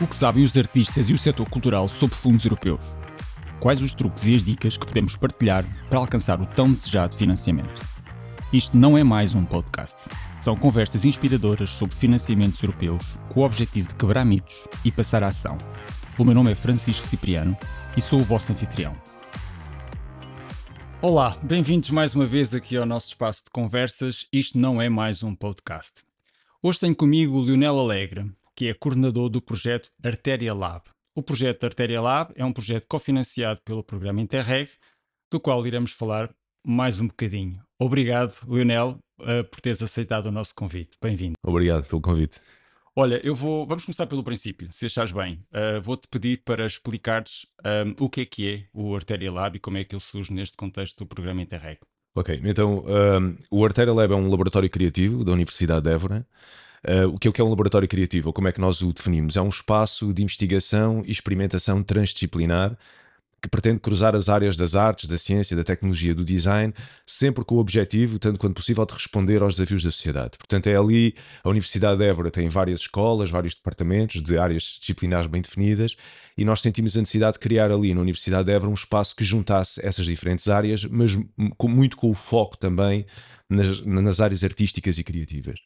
O que sabem os artistas e o setor cultural sobre fundos europeus? Quais os truques e as dicas que podemos partilhar para alcançar o tão desejado financiamento? Isto não é mais um podcast. São conversas inspiradoras sobre financiamentos europeus com o objetivo de quebrar mitos e passar a ação. O meu nome é Francisco Cipriano e sou o vosso anfitrião. Olá, bem-vindos mais uma vez aqui ao nosso espaço de conversas. Isto não é mais um podcast. Hoje tenho comigo o Lionel Alegre, que é coordenador do projeto Artéria Lab. O projeto Artéria Lab é um projeto cofinanciado pelo programa Interreg, do qual iremos falar mais um bocadinho. Obrigado, Lionel, uh, por teres aceitado o nosso convite. Bem-vindo. Obrigado pelo convite. Olha, eu vou. Vamos começar pelo princípio, se achares bem. Uh, Vou-te pedir para explicares um, o que é que é o Artéria Lab e como é que ele surge neste contexto do programa Interreg. Ok, então um, o Artéria Lab é um laboratório criativo da Universidade de Évora Uh, o que é, que é um laboratório criativo, ou como é que nós o definimos? É um espaço de investigação e experimentação transdisciplinar que pretende cruzar as áreas das artes, da ciência, da tecnologia, do design, sempre com o objetivo, tanto quanto possível, de responder aos desafios da sociedade. Portanto, é ali, a Universidade de Évora tem várias escolas, vários departamentos de áreas disciplinares bem definidas, e nós sentimos a necessidade de criar ali na Universidade de Évora um espaço que juntasse essas diferentes áreas, mas com, muito com o foco também nas, nas áreas artísticas e criativas.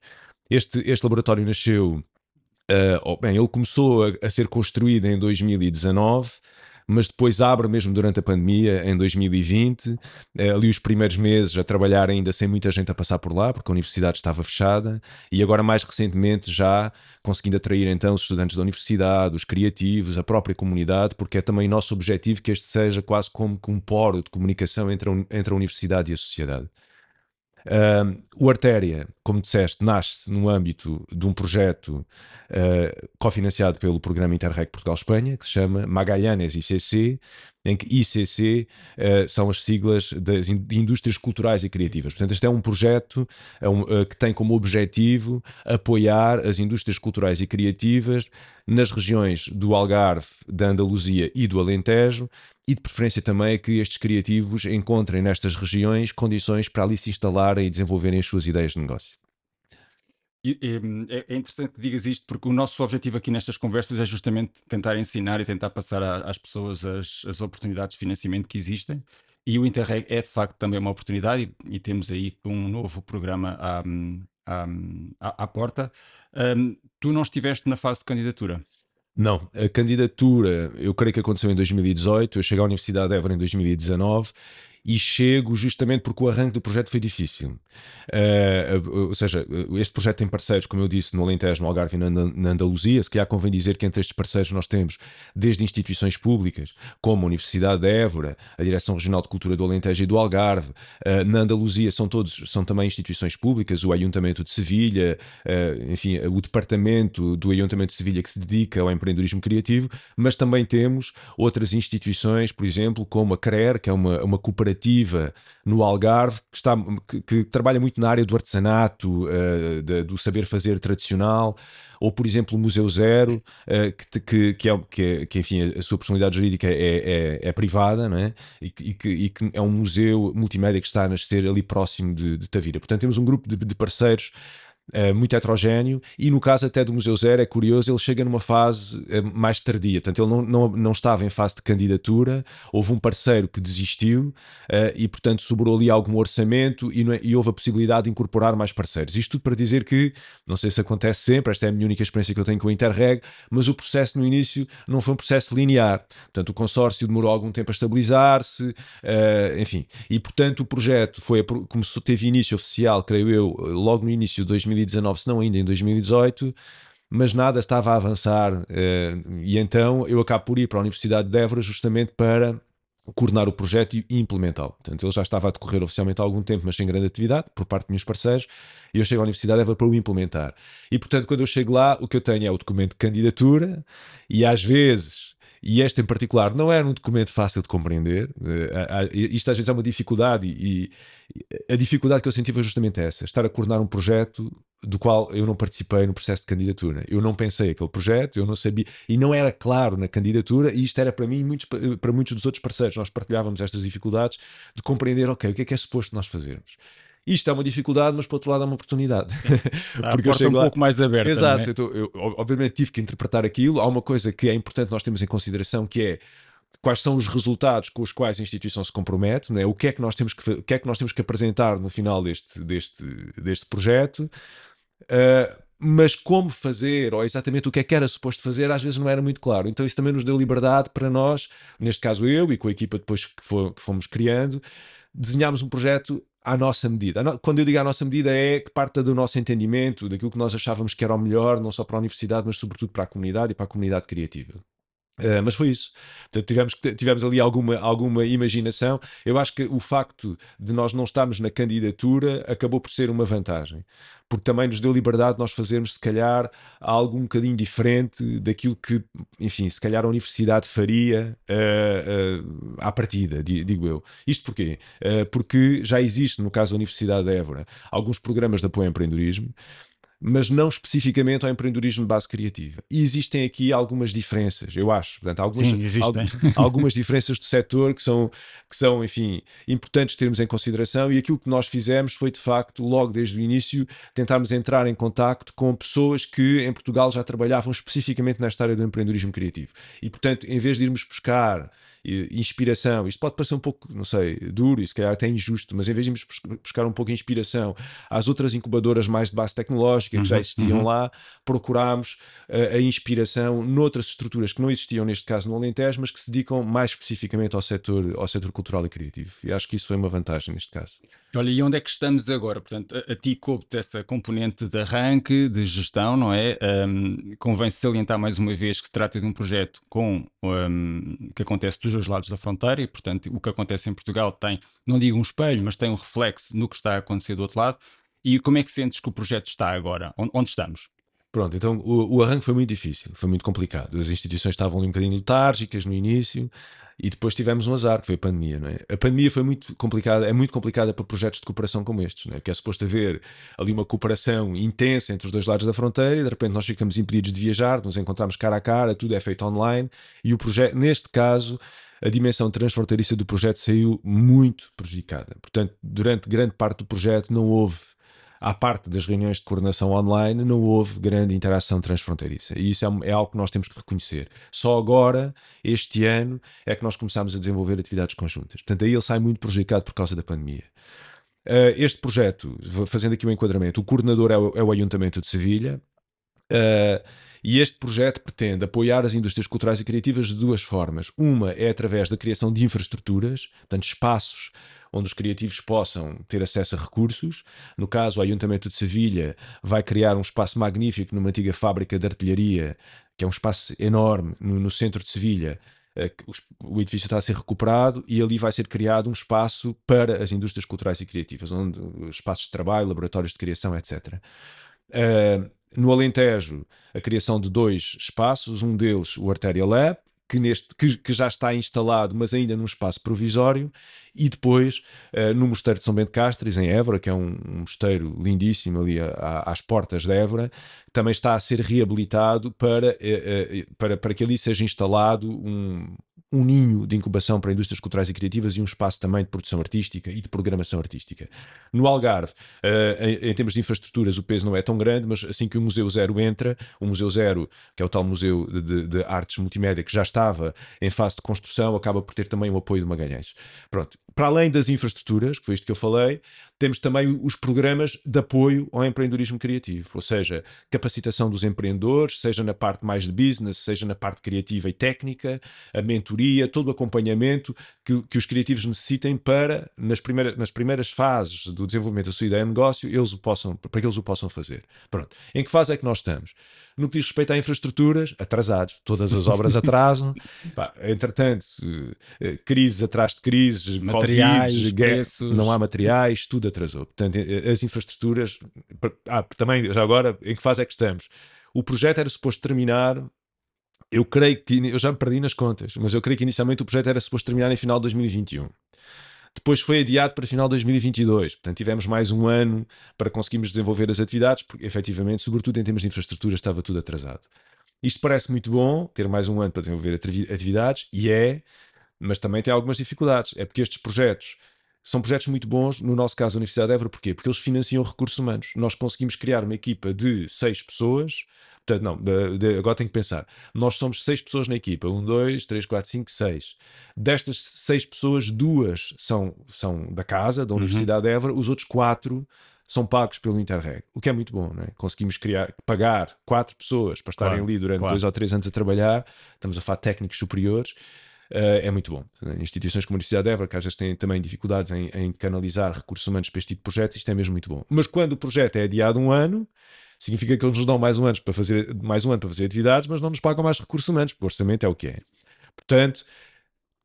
Este, este laboratório nasceu. Uh, bem, ele começou a, a, ser construído em 2019, mas depois abre mesmo durante a pandemia, em 2020. Uh, eh, ali os primeiros meses a trabalhar ainda sem muita gente a passar por lá, porque a universidade estava fechada, e agora mais recentemente já conseguindo atrair então os estudantes da universidade, os criativos, a própria comunidade, porque é também nosso objetivo que este seja quase como um poro de comunicação entre a, entre a universidade e a sociedade. Uh, o Artéria, como disseste, nasce no âmbito de um projeto uh, cofinanciado pelo Programa Interreg Portugal-Espanha, que se chama Magalhães ICC, em que ICC uh, são as siglas das in de indústrias culturais e criativas. Portanto, este é um projeto é um, uh, que tem como objetivo apoiar as indústrias culturais e criativas nas regiões do Algarve, da Andaluzia e do Alentejo, e de preferência também que estes criativos encontrem nestas regiões condições para ali se instalarem e desenvolverem as suas ideias de negócio. É, é interessante que digas isto, porque o nosso objetivo aqui nestas conversas é justamente tentar ensinar e tentar passar às pessoas as, as oportunidades de financiamento que existem. E o Interreg é de facto também uma oportunidade, e, e temos aí um novo programa à, à, à, à porta. Um, tu não estiveste na fase de candidatura? Não, a candidatura eu creio que aconteceu em 2018, eu cheguei à Universidade de Évora em 2019 e chego justamente porque o arranque do projeto foi difícil. Uh, ou seja, este projeto tem parceiros, como eu disse, no Alentejo, no Algarve e na, na Andaluzia. Se calhar convém dizer que entre estes parceiros nós temos desde instituições públicas, como a Universidade de Évora, a Direção Regional de Cultura do Alentejo e do Algarve. Uh, na Andaluzia são todos, são também instituições públicas, o Ayuntamento de Sevilha, uh, enfim, o Departamento do Ayuntamento de Sevilha que se dedica ao empreendedorismo criativo, mas também temos outras instituições, por exemplo, como a CRER, que é uma, uma cooperativa no Algarve, que, está, que, que trabalha muito na área do artesanato, uh, de, do saber fazer tradicional, ou por exemplo o Museu Zero, uh, que, que, que, é, que, é, que, enfim, a sua personalidade jurídica é, é, é privada, não é? E, e, que, e, que, é um museu multimédia que está a nascer ali próximo de, de Tavira. Portanto, temos um grupo de, de parceiros Uh, muito heterogéneo e no caso até do Museu Zero é curioso, ele chega numa fase uh, mais tardia, portanto ele não, não, não estava em fase de candidatura, houve um parceiro que desistiu uh, e portanto sobrou ali algum orçamento e, é, e, houve a possibilidade de incorporar mais parceiros. Isto tudo para dizer que, não sei se acontece sempre, esta é a minha única experiência que eu tenho com o Interreg, mas o processo no início não foi um processo linear, portanto o consórcio demorou algum tempo a estabilizar-se, enfim, e portanto o projeto foi, começou, teve início oficial, creio eu, logo no início de 2000 2019, se não ainda em 2018, mas nada estava a avançar. Eh, e então eu acabo por ir para a Universidade de Évora justamente para coordenar o projeto e implementá-lo. Portanto, ele já estava a decorrer oficialmente há algum tempo, mas sem grande atividade, por parte dos meus parceiros, e eu chego à Universidade de Évora para o implementar. E, portanto, quando eu chego lá, o que eu tenho é o documento de candidatura, e às vezes e este em particular não era um documento fácil de compreender. Uh, isto às vezes é uma dificuldade, e, e, a dificuldade que eu senti foi justamente essa: estar a coordenar um projeto do qual eu não participei no processo de candidatura. Eu não pensei aquele projeto, eu não sabia, e não era claro na candidatura, e isto era para mim, muitos, para muitos dos outros parceiros, nós partilhávamos estas dificuldades de compreender, ok, o que é que é suposto nós fazermos. Isto é uma dificuldade, mas por outro lado é uma oportunidade. Tá, Porque eu chego um lá... pouco mais aberta. Exato, é? eu, obviamente tive que interpretar aquilo. Há uma coisa que é importante nós termos em consideração que é quais são os resultados com os quais a instituição se compromete, né? o, que é que nós temos que, o que é que nós temos que apresentar no final deste, deste, deste projeto. Uh, mas como fazer, ou exatamente o que é que era suposto fazer, às vezes não era muito claro. Então isso também nos deu liberdade para nós, neste caso eu e com a equipa depois que fomos criando, desenhámos um projeto à nossa medida. Quando eu digo à nossa medida é que parte do nosso entendimento, daquilo que nós achávamos que era o melhor, não só para a universidade, mas sobretudo para a comunidade e para a comunidade criativa. Uh, mas foi isso. Portanto, tivemos, tivemos ali alguma, alguma imaginação. Eu acho que o facto de nós não estarmos na candidatura acabou por ser uma vantagem, porque também nos deu liberdade de nós fazermos, se calhar, algo um bocadinho diferente daquilo que, enfim, se calhar a universidade faria uh, uh, à partida, digo eu. Isto porquê? porque já existe, no caso da Universidade de Évora, alguns programas de apoio ao empreendedorismo mas não especificamente ao empreendedorismo de base criativa. E existem aqui algumas diferenças, eu acho. Portanto, algumas, Sim, existem. algumas diferenças do setor que são, que são, enfim, importantes termos em consideração. E aquilo que nós fizemos foi, de facto, logo desde o início, tentarmos entrar em contacto com pessoas que em Portugal já trabalhavam especificamente nesta área do empreendedorismo criativo. E, portanto, em vez de irmos buscar inspiração. Isto pode parecer um pouco, não sei, duro e se calhar até injusto, mas em vez de irmos buscar um pouco de inspiração às outras incubadoras mais de base tecnológica que uhum, já existiam uhum. lá, procurámos a, a inspiração noutras estruturas que não existiam, neste caso no Alentejo, mas que se dedicam mais especificamente ao setor, ao setor cultural e criativo. E acho que isso foi uma vantagem neste caso. Olha, e onde é que estamos agora? Portanto, a, a ti coube-te essa componente de arranque, de gestão, não é? Um, convém salientar mais uma vez que se trata de um projeto com, um, que acontece dos dois lados da fronteira e, portanto, o que acontece em Portugal tem, não digo um espelho, mas tem um reflexo no que está a acontecer do outro lado. E como é que sentes que o projeto está agora? Onde, onde estamos? Pronto, então o, o, arranque foi muito difícil, foi muito complicado. As instituições estavam um bocadinho letárgicas no início e depois tivemos um azar, que foi a pandemia, não é? A pandemia foi muito complicada, é muito complicada para projetos de cooperação como estes, não é? Que é suposto haver ali uma cooperação intensa entre os dois lados da fronteira e de repente nós ficamos impedidos de viajar, nos encontramos cara a cara, tudo é feito online e o projeto, neste caso, a dimensão transfronteiriça do projeto saiu muito prejudicada. Portanto, durante grande parte do projeto não houve à parte das reuniões de coordenação online, não houve grande interação transfronteiriça. E isso é, é, algo que nós temos que reconhecer. Só agora, este ano, é que nós começamos a desenvolver atividades conjuntas. Portanto, aí ele sai muito prejudicado por causa da pandemia. Uh, este projeto, fazendo aqui o um enquadramento, o coordenador é o, é o Ayuntamento de Sevilha. Uh, e este projeto pretende apoiar as indústrias culturais e criativas de duas formas. Uma é através da criação de infraestruturas, portanto, espaços onde os criativos possam ter acesso a recursos. No caso, o Ayuntamento de Sevilha vai criar um espaço magnífico numa antiga fábrica de artilharia, que é um espaço enorme no, no centro de Sevilha, eh, o edifício está a ser recuperado e ali vai ser criado um espaço para as indústrias culturais e criativas, onde espaços de trabalho, laboratórios de criação, etc. Uh, eh, no Alentejo, a criação de dois espaços, um deles o Arteria Lab, que, neste, que, que, já está instalado, mas ainda num espaço provisório, e depois uh, no Mosteiro de São Bento de Castries, em Évora, que é um, um mosteiro lindíssimo ali a, a, às portas de Évora, também está a ser reabilitado para, uh, uh, para, para que ali seja instalado um, um ninho de incubação para indústrias culturais e criativas e um espaço também de produção artística e de programação artística. No Algarve, uh, em, em, termos de infraestruturas, o peso não é tão grande, mas assim que o Museu Zero entra, o Museu Zero, que é o tal Museu de, de, Artes Multimédia, que já estava em fase de construção, acaba por ter também o apoio de Magalhães. Pronto. Para além das infraestruturas, que foi isto que eu falei, temos também os programas de apoio ao empreendedorismo criativo, ou seja, capacitação dos empreendedores, seja na parte mais de business, seja na parte criativa e técnica, a mentoria, todo o acompanhamento que, que os criativos necessitem para, nas, primeira, nas primeiras fases do desenvolvimento da sua ideia de negócio, eles o possam, para que eles o possam fazer. Pronto. Em que fase é que nós estamos? No que diz respeito a infraestruturas, atrasados. Todas as obras atrasam. Pá, entretanto, eh, crises atrás de crises, materiais, COVID, preços. não há materiais, tudo atrasou. Portanto, eh, as infraestruturas. Ah, também, já agora, em que fase é que estamos? O projeto era suposto terminar eu creio que, eu já me perdi nas contas, mas eu creio que inicialmente o projeto era suposto terminar em final de 2021. Depois foi adiado para final de 2022. Portanto, tivemos mais um ano para conseguirmos desenvolver as atividades, porque efetivamente, sobretudo em termos de infraestrutura, estava tudo atrasado. Isto parece muito bom, ter mais um ano para desenvolver atividades, e é, mas também tem algumas dificuldades. É porque estes projetos são projetos muito bons, no nosso caso, a Universidade de Évora, porquê? Porque eles financiam recursos humanos. Nós conseguimos criar uma equipa de seis pessoas, portanto, não, agora tenho que pensar. Nós somos seis pessoas na equipa: um, dois, três, quatro, cinco, seis. Destas seis pessoas, duas são, são da casa, da uhum. Universidade uhum. de Évora, os outros quatro são pagos pelo Interreg, o que é muito bom, não é? Conseguimos criar, pagar quatro pessoas para estarem claro, ali durante claro. dois ou três anos a trabalhar, estamos a falar de técnicos superiores, Uh, é muito bom. Instituições como a Universidade de Évora, que às vezes têm também dificuldades em, em, canalizar recursos humanos para este tipo de projeto, isto é mesmo muito bom. Mas quando o projeto é adiado um ano, significa que eles nos dão mais um ano para fazer, mais um ano para fazer atividades, mas não nos pagam mais recursos humanos, porque o orçamento é o que é. Portanto,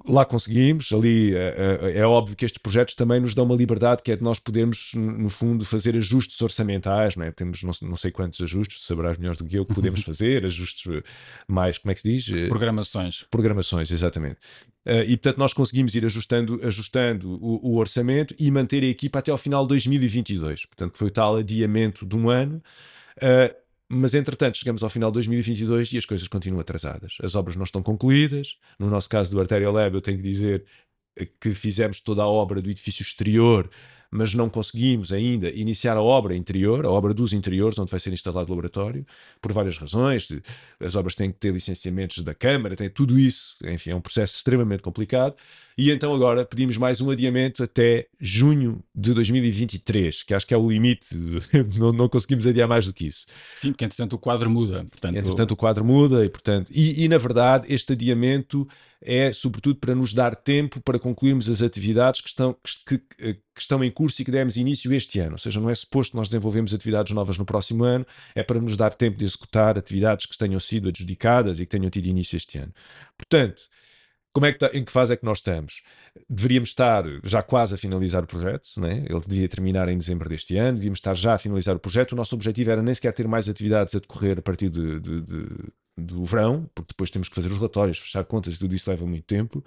lá conseguimos, ali é, é, é, óbvio que estes projetos também nos dão uma liberdade que é de nós podermos, no fundo, fazer ajustes orçamentais, não é? Temos não, não sei quantos ajustes, saberás melhor do que eu, que podemos fazer, ajustes mais, como é que se diz? Eh, programações. Programações, exatamente. E portanto nós conseguimos ir ajustando, ajustando o, o, orçamento e manter a equipa até ao final de 2022, portanto foi o tal adiamento de um ano. Uh, mas, entretanto, chegamos ao final de 2022 e as coisas continuam atrasadas. As obras não estão concluídas. No nosso caso do Arterial Lab, eu tenho que dizer que fizemos toda a obra do edifício exterior mas não conseguimos ainda iniciar a obra interior, a obra dos interiores, onde vai ser instalado o laboratório, por várias razões. As obras têm que ter licenciamentos da Câmara, tem tudo isso. Enfim, é um processo extremamente complicado. E então agora pedimos mais um adiamento até junho de 2023, que acho que é o limite, não, não conseguimos adiar mais do que isso. Sim, porque entretanto o quadro muda. Portanto, entretanto o quadro muda e, portanto, e, e na verdade este adiamento é sobretudo para nos dar tempo para concluirmos as atividades que estão, que, que, estão em curso e que demos início este ano. Ou seja, não é suposto nós desenvolvemos atividades novas no próximo ano, é para nos dar tempo de executar atividades que tenham sido adjudicadas e que tenham tido início este ano. Portanto, como é que tá, em que fase é que nós estamos? Deveríamos estar já quase a finalizar o projeto, né? ele devia terminar em dezembro deste ano, devíamos estar já a finalizar o projeto. O nosso objetivo era nem sequer ter mais atividades a decorrer a partir de, de, de do verão, porque depois temos que fazer os relatórios, fechar contas e tudo isso leva muito tempo.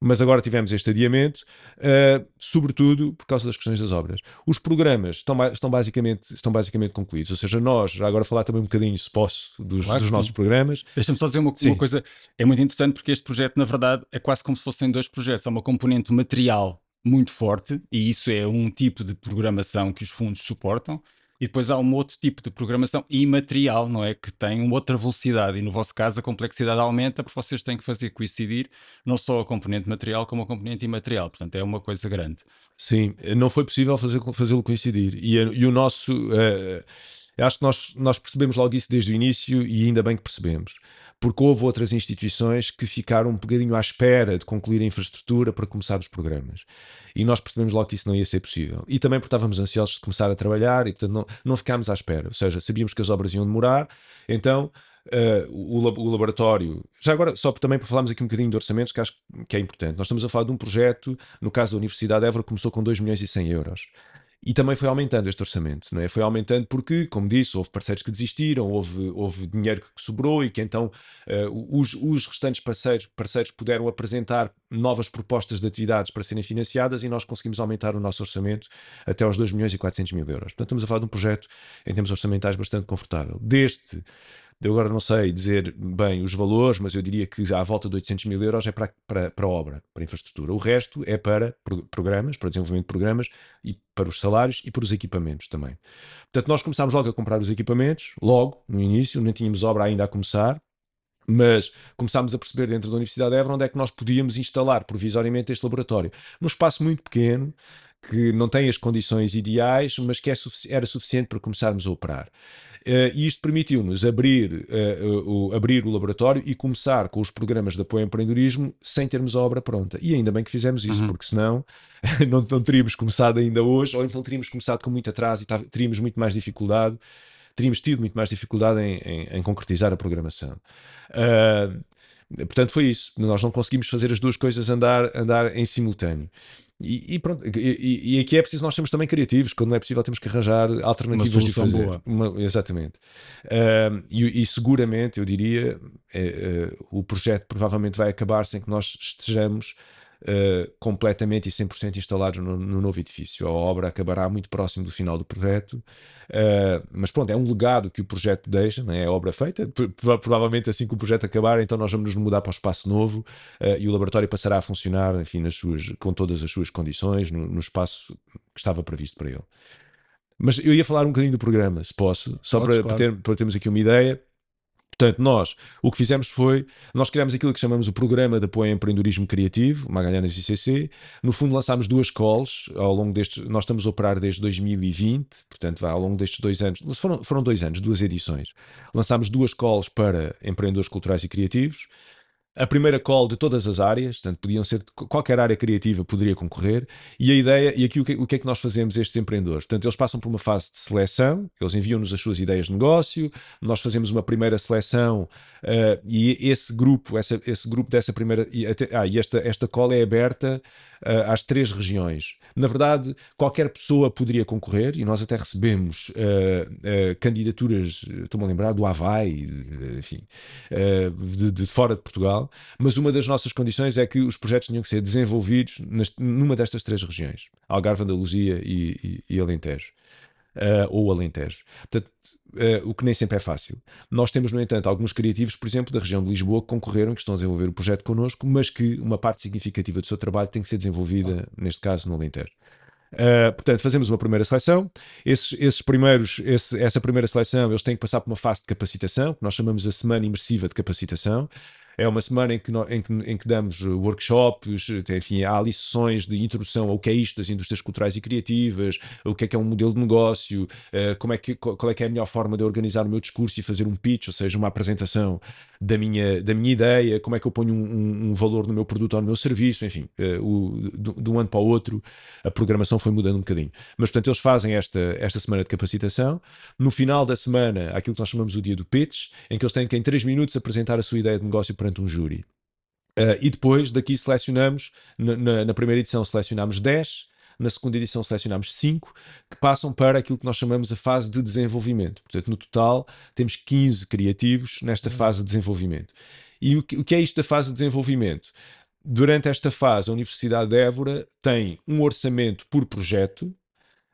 Mas agora tivemos este adiamento, uh, sobretudo por causa das questões das obras. Os programas estão, estão, basicamente, estão basicamente concluídos, ou seja, nós, já agora falar também um bocadinho, se posso, dos, claro dos nossos sim. programas. Deixa-me só dizer uma, uma, coisa, é muito interessante porque este projeto, na verdade, é quase como se fossem dois projetos. Há uma componente material muito forte, e isso é um tipo de programação que os fundos suportam, e depois há um outro tipo de programação imaterial, não é? Que tem uma outra velocidade. E no vosso caso a complexidade aumenta porque vocês têm que fazer coincidir não só a componente material como a componente imaterial. Portanto, é uma coisa grande. Sim, não foi possível fazê-lo coincidir. E, e, o nosso. Uh, acho que nós, nós percebemos logo isso desde o início e ainda bem que percebemos porque houve outras instituições que ficaram um bocadinho à espera de concluir a infraestrutura para começar os programas. E nós percebemos logo que isso não ia ser possível. E também porque estávamos ansiosos de começar a trabalhar e, portanto, não, não ficámos à espera. Ou seja, sabíamos que as obras iam demorar, então Uh, o, o, laboratório. Já agora, só também para falarmos aqui um bocadinho de orçamentos, que acho que é importante. Nós estamos a falar de um projeto, no caso da Universidade de Évora, começou com 2 milhões e 100 euros. E também foi aumentando este orçamento, não é? Foi aumentando porque, como disse, houve parceiros que desistiram, houve, houve dinheiro que sobrou e que então uh, os, os restantes parceiros, parceiros puderam apresentar novas propostas de atividades para serem financiadas e nós conseguimos aumentar o nosso orçamento até aos 2 milhões e 400 mil euros. Portanto, estamos a falar de um projeto em termos orçamentais bastante confortável. Deste eu agora não sei dizer bem os valores, mas eu diria que à volta de 800 mil euros é para, para, para obra, para infraestrutura. O resto é para programas, para desenvolvimento de programas e para os salários e para os equipamentos também. Portanto, nós começámos logo a comprar os equipamentos, logo, no início, não tínhamos obra ainda a começar, mas começámos a perceber dentro da Universidade de Évora onde é que nós podíamos instalar provisoriamente este laboratório. Num espaço muito pequeno, que não tem as condições ideais, mas que é era suficiente para começarmos a operar. Uh, e isto permitiu-nos abrir, uh, o, abrir o laboratório e começar com os programas de apoio ao empreendedorismo sem termos a obra pronta. E ainda bem que fizemos isso, uhum. porque senão não, não teríamos começado ainda hoje, ou então teríamos começado com muito atraso e teríamos muito mais dificuldade, teríamos tido muito mais dificuldade em, em, em concretizar a programação. Uh, portanto, foi isso. Nós não conseguimos fazer as duas coisas andar, andar em simultâneo. E, e, pronto, e, e, aqui é preciso nós sermos também criativos, quando não é possível temos que arranjar alternativas Uma de fazer. Boa. Uma, exatamente. Uh, e, e, seguramente, eu diria, uh, uh, o projeto provavelmente vai acabar sem que nós estejamos uh, completamente e 100% instalados no, no, novo edifício. A obra acabará muito próximo do final do projeto, uh, mas pronto, é um legado que o projeto deixa, não é? a obra feita. Provavelmente assim que o projeto acabar, então nós vamos nos mudar para o espaço novo uh, e o laboratório passará a funcionar, enfim, nas suas, com todas as suas condições, no, no espaço que estava previsto para ele. Mas eu ia falar um bocadinho do programa, se posso, só Podes, para, claro. para, ter, para termos aqui uma ideia. Portanto, nós, o que fizemos foi, nós criámos aquilo que chamamos o Programa de Apoio ao Empreendedorismo Criativo, Magalhães ICC. No fundo, lançámos duas calls ao longo destes, nós estamos a operar desde 2020, portanto, vai ao longo destes dois anos, foram, foram dois anos, duas edições. Lançámos duas calls para empreendedores culturais e criativos a primeira call de todas as áreas, portanto, podiam ser qualquer área criativa poderia concorrer, e a ideia, e aqui o que, o que é que nós fazemos estes empreendedores? Portanto, eles passam por uma fase de seleção, eles enviam-nos as suas ideias de negócio, nós fazemos uma primeira seleção uh, e esse grupo, essa, esse grupo dessa primeira, e, até, ah, e esta, esta call é aberta uh, às três regiões. Na verdade, qualquer pessoa poderia concorrer e nós até recebemos uh, candidaturas, estou-me a lembrar, do Havaí, enfim, de, de, fora de Portugal, mas uma das nossas condições é que os projetos tinham que ser desenvolvidos nas, numa destas três regiões, Algarve, Andaluzia e, e, e Alentejo. Uh, ou Alentejo. Portanto, uh, o que nem sempre é fácil. Nós temos, no entanto, alguns criativos, por exemplo, da região de Lisboa, que concorreram, que estão a desenvolver o projeto connosco, mas que uma parte significativa do seu trabalho tem que ser desenvolvida, neste caso, no Alentejo. Uh, portanto, fazemos uma primeira seleção. Esses, esses primeiros, esse, essa primeira seleção, eles têm que passar por uma fase de capacitação, que nós chamamos a semana imersiva de capacitação. É uma semana em que, em que, em que damos workshops, enfim, há ali sessões de introdução ao que é isto das indústrias culturais e criativas, o que é que é um modelo de negócio, uh, como é que, qual é que é a melhor forma de organizar o meu discurso e fazer um pitch, ou seja, uma apresentação da minha, da minha ideia, como é que eu ponho um, um valor no meu produto ou no meu serviço, enfim, o, de, de, um ano para o outro a programação foi mudando um bocadinho. Mas, portanto, eles fazem esta, esta semana de capacitação. No final da semana, aquilo que nós chamamos o dia do pitch, em que eles têm que, em 3 minutos, apresentar a sua ideia de negócio perante um júri. Uh, e depois daqui selecionamos, na, na, na, primeira edição selecionámos 10, na segunda edição selecionámos 5, que passam para aquilo que nós chamamos a fase de desenvolvimento. Portanto, no total temos 15 criativos nesta uhum. fase de desenvolvimento. E o que, o que é isto da fase de desenvolvimento? Durante esta fase, a Universidade de Évora tem um orçamento por projeto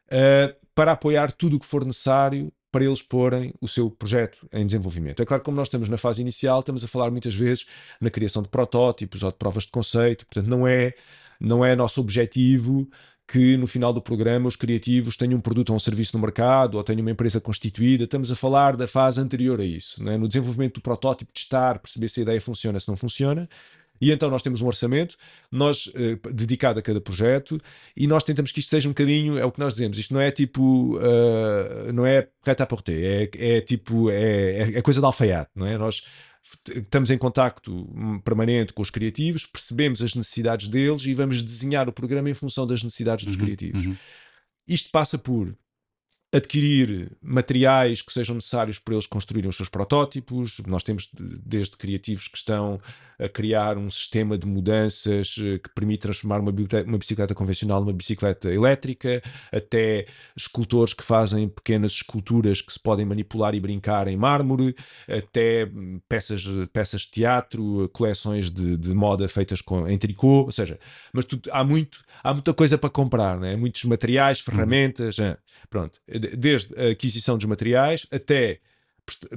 uh, para apoiar tudo o que for necessário para eles porem o seu projeto em desenvolvimento. É claro que, como nós estamos na fase inicial, estamos a falar muitas vezes na criação de protótipos ou de provas de conceito, portanto, não é, não é nosso objetivo que no final do programa os criativos tenham um produto ou um serviço no mercado ou tenham uma empresa constituída. Estamos a falar da fase anterior a isso, é? no desenvolvimento do protótipo, testar, perceber se a ideia funciona, se não funciona. E então nós temos um orçamento nós, eh, dedicado a cada projeto e nós tentamos que isto seja um bocadinho, é o que nós dizemos, isto não é tipo, uh, não é reta à porter, é, é tipo, é, é coisa de alfaiate, não é? Nós estamos em contacto permanente com os criativos, percebemos as necessidades deles e vamos desenhar o programa em função das necessidades dos uhum, criativos. Uhum. Isto passa por adquirir materiais que sejam necessários para eles construírem os seus protótipos. Nós temos desde criativos que estão a criar um sistema de mudanças eh, que permite transformar uma, uma bicicleta convencional numa bicicleta elétrica, até escultores que fazem pequenas esculturas que se podem manipular e brincar em mármore, até hum, peças, peças de teatro, coleções de, de moda feitas com, em tricô, ou seja, mas tudo, há, muito, há muita coisa para comprar, né? muitos materiais, uhum. ferramentas, uhum. pronto desde a aquisição dos materiais até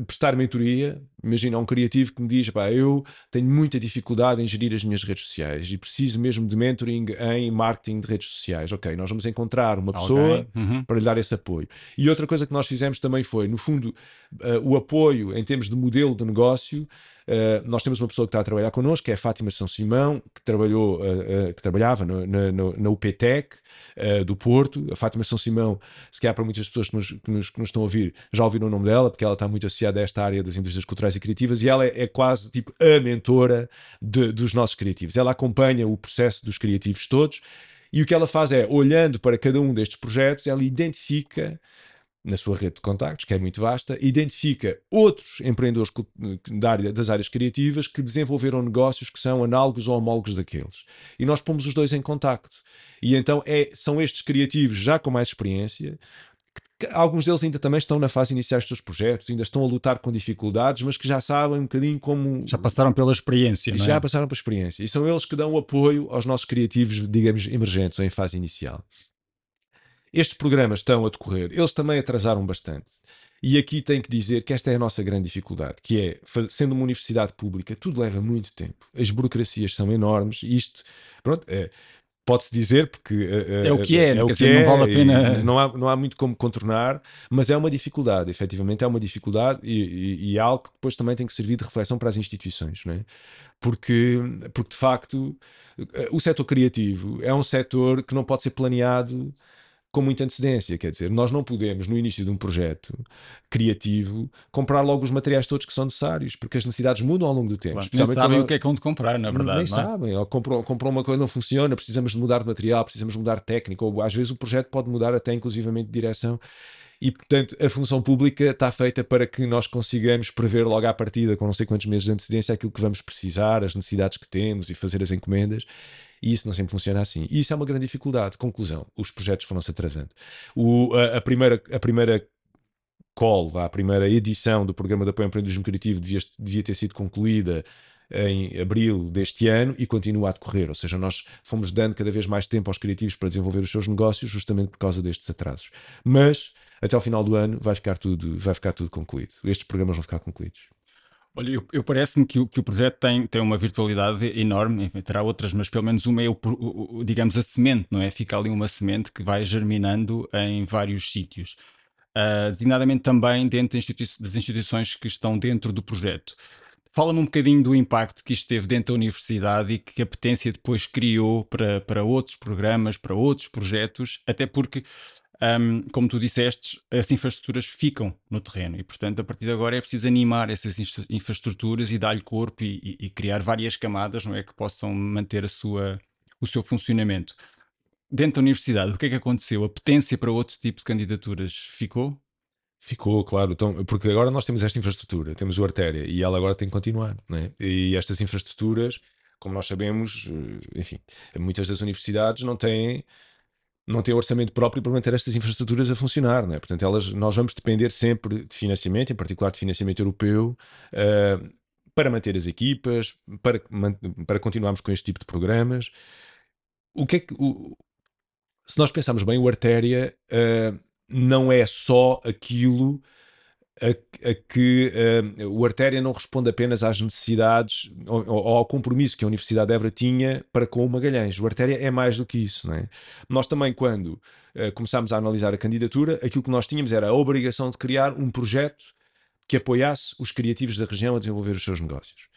prestar mentoria. Imagina um criativo que me diz: pá, eu tenho muita dificuldade em gerir as minhas redes sociais e preciso mesmo de mentoring em marketing de redes sociais. Ok, nós vamos encontrar uma pessoa uhum. para lhe dar esse apoio. E outra coisa que nós fizemos também foi, no fundo, uh, o apoio em termos de modelo de negócio Uh, nós temos uma pessoa que está a trabalhar connosco, que é a Fátima São Simão, que, trabalhou, uh, que trabalhava no, na, no, na UPTEC do Porto. A Fátima São Simão, se calhar para muitas pessoas que nos, que, nos, que nos, estão a ouvir, já ouviram o nome dela, porque ela está muito associada a esta área das indústrias culturais e criativas e ela é, é quase tipo a mentora de, dos nossos criativos. Ela acompanha o processo dos criativos todos. E o que ela faz é, olhando para cada um destes projetos, ela identifica na sua rede de contactos, que é muito vasta, identifica outros empreendedores das áreas criativas que desenvolveram negócios que são análogos ou homólogos daqueles. E nós pomos os dois em contacto. E então é, são estes criativos já com mais experiência alguns deles ainda também estão na fase inicial dos seus projetos, ainda estão a lutar com dificuldades, mas que já sabem um bocadinho como. Já passaram pela experiência, não é? Já passaram pela experiência. E são eles que dão apoio aos nossos criativos, digamos, emergentes ou em fase inicial. Estes programas estão a decorrer, eles também atrasaram bastante. E aqui tenho que dizer que esta é a nossa grande dificuldade, que é, sendo uma universidade pública, tudo leva muito tempo. As burocracias são enormes e isto, pronto, é, pode-se dizer, porque uh, é o que é, é, o que é, não vale a pena. Não há, não há muito como contornar, mas é uma dificuldade, efetivamente é uma dificuldade e, e, e, é algo que depois também tem que servir de reflexão para as instituições, não é? Porque, porque de facto o setor criativo é um setor que não pode ser planeado com muita antecedência. Quer dizer, nós não podemos, no início de um projeto criativo, comprar logo os materiais todos que são necessários, porque as necessidades mudam ao longo do tempo. Claro, nem sabem o que é que vão de comprar, na verdade. Nem é? sabem. Ou comprou, comprou uma coisa não funciona, precisamos de mudar de material, precisamos de mudar de técnica, ou às vezes o projeto pode mudar até inclusivamente de direção. E, portanto, a função pública está feita para que nós consigamos prever logo à partida, com não sei quantos meses de antecedência, aquilo que vamos precisar, as necessidades que temos e fazer as encomendas. E isso não sempre funciona assim. E isso é uma grande dificuldade. Conclusão: os projetos foram-se atrasando. O, a, a, primeira, a primeira call, a primeira edição do programa de apoio ao empreendedorismo criativo devia, devia ter sido concluída em abril deste ano e continua a decorrer. Ou seja, nós fomos dando cada vez mais tempo aos criativos para desenvolver os seus negócios justamente por causa destes atrasos. Mas até ao final do ano vai ficar tudo, vai ficar tudo concluído. Estes programas vão ficar concluídos. Olha, eu, eu parece-me que, que, o projeto tem, tem uma virtualidade enorme, enfim, terá outras, mas pelo menos uma é, o, o, digamos, a semente, não é? Fica ali uma semente que vai germinando em vários sítios. Uh, designadamente também dentro das instituições que estão dentro do projeto. Fala-me um bocadinho do impacto que isto teve dentro da universidade e que a Petência depois criou para, para outros programas, para outros projetos, até porque um, como tu disseste, as infraestruturas ficam no terreno e, portanto, a partir de agora é preciso animar essas infraestruturas e dar-lhe corpo e, e, criar várias camadas não é, que possam manter a sua, o seu funcionamento. Dentro da universidade, o que é que aconteceu? A potência para outro tipo de candidaturas ficou? Ficou, claro. Então, porque agora nós temos esta infraestrutura, temos o artéria e ela agora tem que continuar. Né? E estas infraestruturas, como nós sabemos, eh, enfim, muitas das universidades não têm não tem orçamento próprio para manter estas infraestruturas a funcionar, não é? Portanto, elas, nós vamos depender sempre de financiamento, em particular de financiamento europeu, uh, para manter as equipas, para, para continuarmos com este tipo de programas. O que é que. O, se nós pensarmos bem, o Artéria uh, não é só aquilo a, a que uh, o Artéria não responde apenas às necessidades ou, ou, ao compromisso que a Universidade de Évora tinha para com o Magalhães. O Artéria é mais do que isso. Não é? Nós também, quando uh, começámos a analisar a candidatura, aquilo que nós tínhamos era a obrigação de criar um projeto que apoiasse os criativos da região a desenvolver os seus negócios.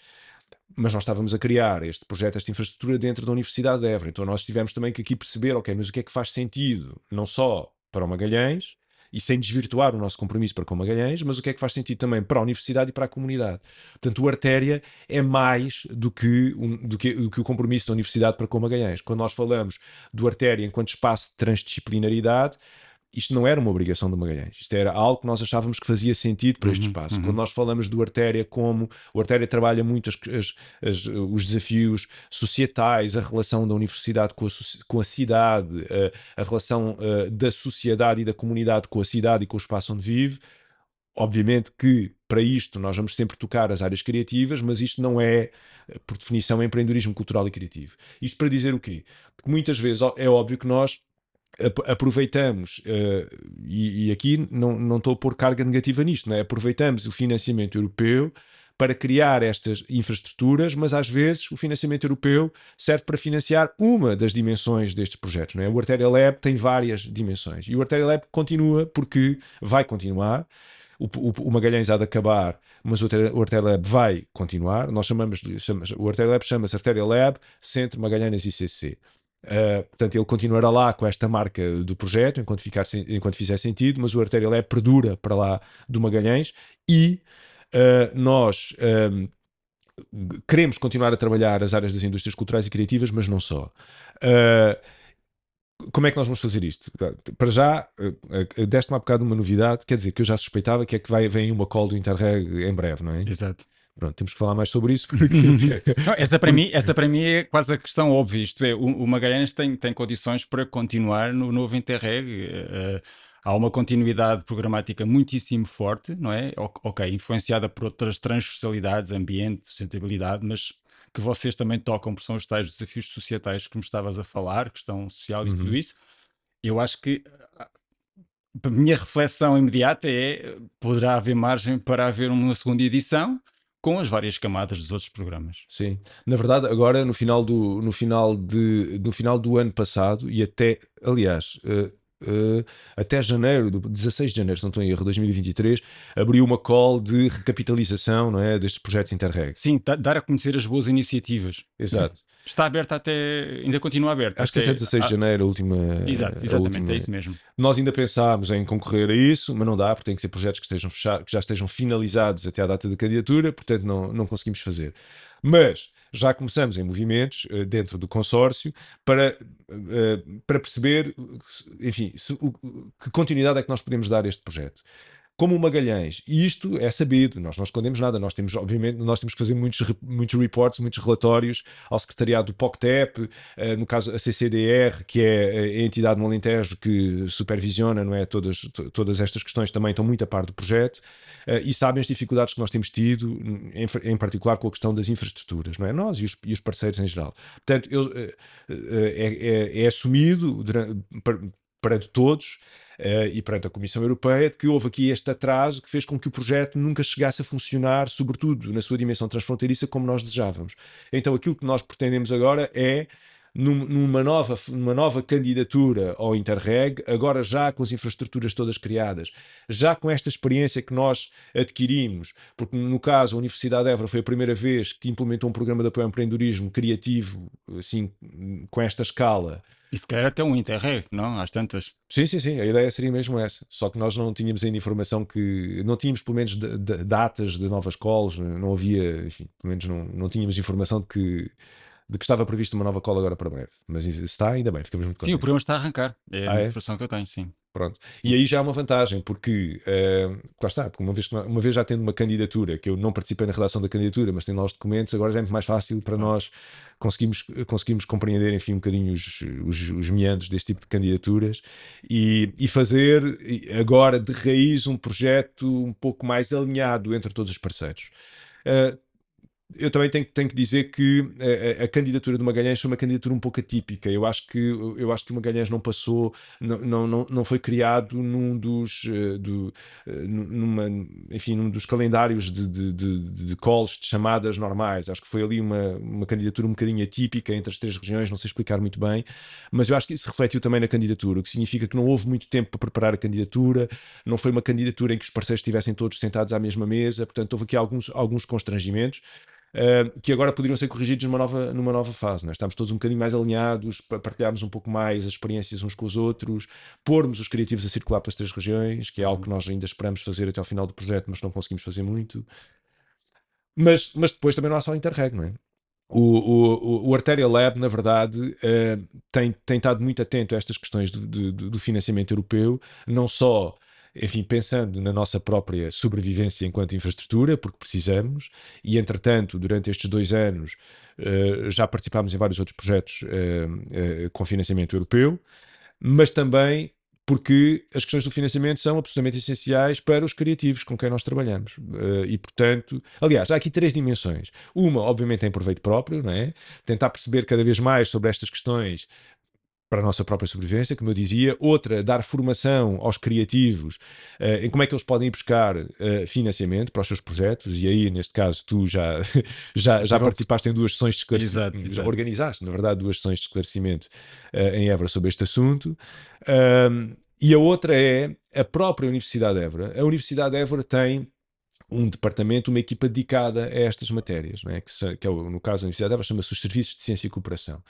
Mas nós estávamos a criar este projeto, esta infraestrutura dentro da Universidade de Évora. Então nós tivemos também que aqui perceber, ok, mas o que é que faz sentido, não só para o Magalhães, e sem desvirtuar o nosso compromisso para com Magalhães, mas o que é que faz sentido também para a universidade e para a comunidade. Portanto, o Artéria é mais do que, um, do que, do que o compromisso da universidade para com Magalhães. Quando nós falamos do Artéria enquanto espaço de transdisciplinaridade, isto não era uma obrigação do Magalhães, isto era algo que nós achávamos que fazia sentido para este uhum, espaço. Uhum. Quando nós falamos do Artéria como o Artéria trabalha muito as, as, as, os desafios societais, a relação da universidade com a, com a cidade, a, a relação uh, da sociedade e da comunidade com a cidade e com o espaço onde vive. Obviamente que para isto nós vamos sempre tocar as áreas criativas, mas isto não é, por definição, empreendedorismo cultural e criativo. Isto para dizer o quê? Porque muitas vezes é óbvio que nós aproveitamos, uh, e, aqui não, não estou a pôr carga negativa nisto, é? aproveitamos o financiamento europeu para criar estas infraestruturas, mas às vezes o financiamento europeu serve para financiar uma das dimensões destes projetos. Não é? O Arteria Lab tem várias dimensões e o Arteria Lab continua porque vai continuar. O, o, o Magalhães há de acabar, mas o, o Arteria Lab vai continuar. Nós chamamos, chamamos o Arteria Lab chama-se Arteria Lab Centro Magalhães ICC. Uh, portanto, ele continuará lá com esta marca do projeto enquanto, ficar, enquanto fizer sentido, mas o Artéria Lab perdura para lá do Magalhães e uh, nós um, queremos continuar a trabalhar as áreas das indústrias culturais e criativas, mas não só. Uh, como é que nós vamos fazer isto? Para já, deste-me há bocado uma novidade, quer dizer, que eu já suspeitava que é que vai, vem uma call do Interreg em breve, não é? Exato. Pronto, temos que falar mais sobre isso. Porque... Essa, para mim, essa para mim é quase a questão óbvia. Isto é, o, o Magalhães tem, tem condições para continuar no novo Interreg. Uh, há uma continuidade programática muitíssimo forte, não é? Ok, influenciada por outras transversalidades, ambiente, sustentabilidade, mas que vocês também tocam, porque são os tais desafios societais que me estavas a falar, questão social e uhum. tudo isso. Eu acho que a minha reflexão imediata é: poderá haver margem para haver uma segunda edição? Com as várias camadas dos outros programas. Sim, na verdade, agora no final do, no final de, no final do ano passado e até, aliás, uh, uh, até janeiro, do 16 de janeiro, se não estou em erro, 2023, abriu uma call de recapitalização não é, destes projetos Interreg. Sim, dar a conhecer as boas iniciativas. Exato. Está aberta até. ainda continua aberta. Acho até, que até 16 de janeiro, a última. Exato, exatamente, última... é isso mesmo. Nós ainda pensámos em concorrer a isso, mas não dá, porque tem que ser projetos que, estejam que já estejam finalizados até à data de candidatura, portanto não, não conseguimos fazer. Mas já começamos em movimentos uh, dentro do consórcio para, uh, para perceber, enfim, se, o, que continuidade é que nós podemos dar a este projeto como o Magalhães. E isto é sabido, nós não escondemos nada, nós temos, obviamente, nós temos que fazer muitos, muitos reports, muitos relatórios ao secretariado do POCTEP, uh, no caso a CCDR, que é a entidade no Alentejo que supervisiona não é, todas, todas estas questões, também estão muito a par do projeto, uh, e sabem as dificuldades que nós temos tido, em, em, particular com a questão das infraestruturas, não é? Nós e os, e os parceiros em geral. Portanto, eu, uh, é, é, é, assumido durante, perante todos uh, e perante a Comissão Europeia de que houve aqui este atraso que fez com que o projeto nunca chegasse a funcionar, sobretudo na sua dimensão transfronteiriça, como nós desejávamos. Então aquilo que nós pretendemos agora é numa nova, numa nova candidatura ao Interreg, agora já com as infraestruturas todas criadas, já com esta experiência que nós adquirimos, porque no caso a Universidade de Évora foi a primeira vez que implementou um programa de apoio ao empreendedorismo criativo, assim, com esta escala, e se calhar até um Interreg, não? Às tantas. Sim, sim, sim. A ideia seria mesmo essa. Só que nós não tínhamos ainda informação que. Não tínhamos, pelo menos, de, de, datas de novas calls, não havia. Enfim, pelo menos não, não tínhamos informação de que de que estava previsto uma nova cola agora para breve. Mas está ainda bem, ficamos muito contentes. Sim, o programa está a arrancar. É ah, a é? informação que eu tenho, sim. Pronto. E aí já há uma vantagem, porque, uh, lá está, porque uma vez, uma vez já tendo uma candidatura, que eu não participei na redação da candidatura, mas tenho lá os documentos, agora já é muito mais fácil para nós conseguirmos, conseguirmos compreender, enfim, um bocadinho os, os, os meandros deste tipo de candidaturas e, e fazer agora de raiz um projeto um pouco mais alinhado entre todos os parceiros. Uh, eu também tenho, tenho, que dizer que a, a, candidatura do Magalhães foi uma candidatura um pouco atípica. Eu acho que, eu acho que o Magalhães não passou, não, não, não foi criado num dos, uh, do, uh, numa, enfim, num dos calendários de, de, de, de, calls, de chamadas normais. Acho que foi ali uma, uma candidatura um bocadinho atípica entre as três regiões, não sei explicar muito bem, mas eu acho que isso refletiu também na candidatura, o que significa que não houve muito tempo para preparar a candidatura, não foi uma candidatura em que os parceiros estivessem todos sentados à mesma mesa, portanto houve aqui alguns, alguns constrangimentos. Uh, que agora poderiam ser corrigidos numa nova, numa nova fase. Né? Estamos todos um bocadinho mais alinhados, partilharmos um pouco mais as experiências uns com os outros, pormos os criativos a circular pelas três regiões, que é algo que nós ainda esperamos fazer até ao final do projeto, mas não conseguimos fazer muito. Mas, mas depois também não há só Interreg, não é? O, o, o Arteria Lab, na verdade, uh, tem, tem estado muito atento a estas questões do, do, do financiamento europeu, não só enfim, pensando na nossa própria sobrevivência enquanto infraestrutura, porque precisamos, e entretanto, durante estes dois anos, uh, já participámos em vários outros projetos uh, uh, com financiamento europeu, mas também porque as questões do financiamento são absolutamente essenciais para os criativos com quem nós trabalhamos. e, portanto, aliás, há aqui três dimensões. Uma, obviamente, em proveito próprio, não é? Tentar perceber cada vez mais sobre estas questões para a nossa própria sobrevivência, como eu dizia. Outra, dar formação aos criativos uh, em como é que eles podem ir buscar uh, financiamento para os seus projetos. E aí, neste caso, tu já, já, já participaste em duas sessões de esclarecimento. Exato, exato. Organizaste, na verdade, duas sessões de esclarecimento uh, em Évora sobre este assunto. e a outra é a própria Universidade de Évora. A Universidade de Évora tem um departamento, uma equipa dedicada a estas matérias, não é? que, que é, no caso da Universidade de Évora, chama-se os Serviços de Ciência e Cooperação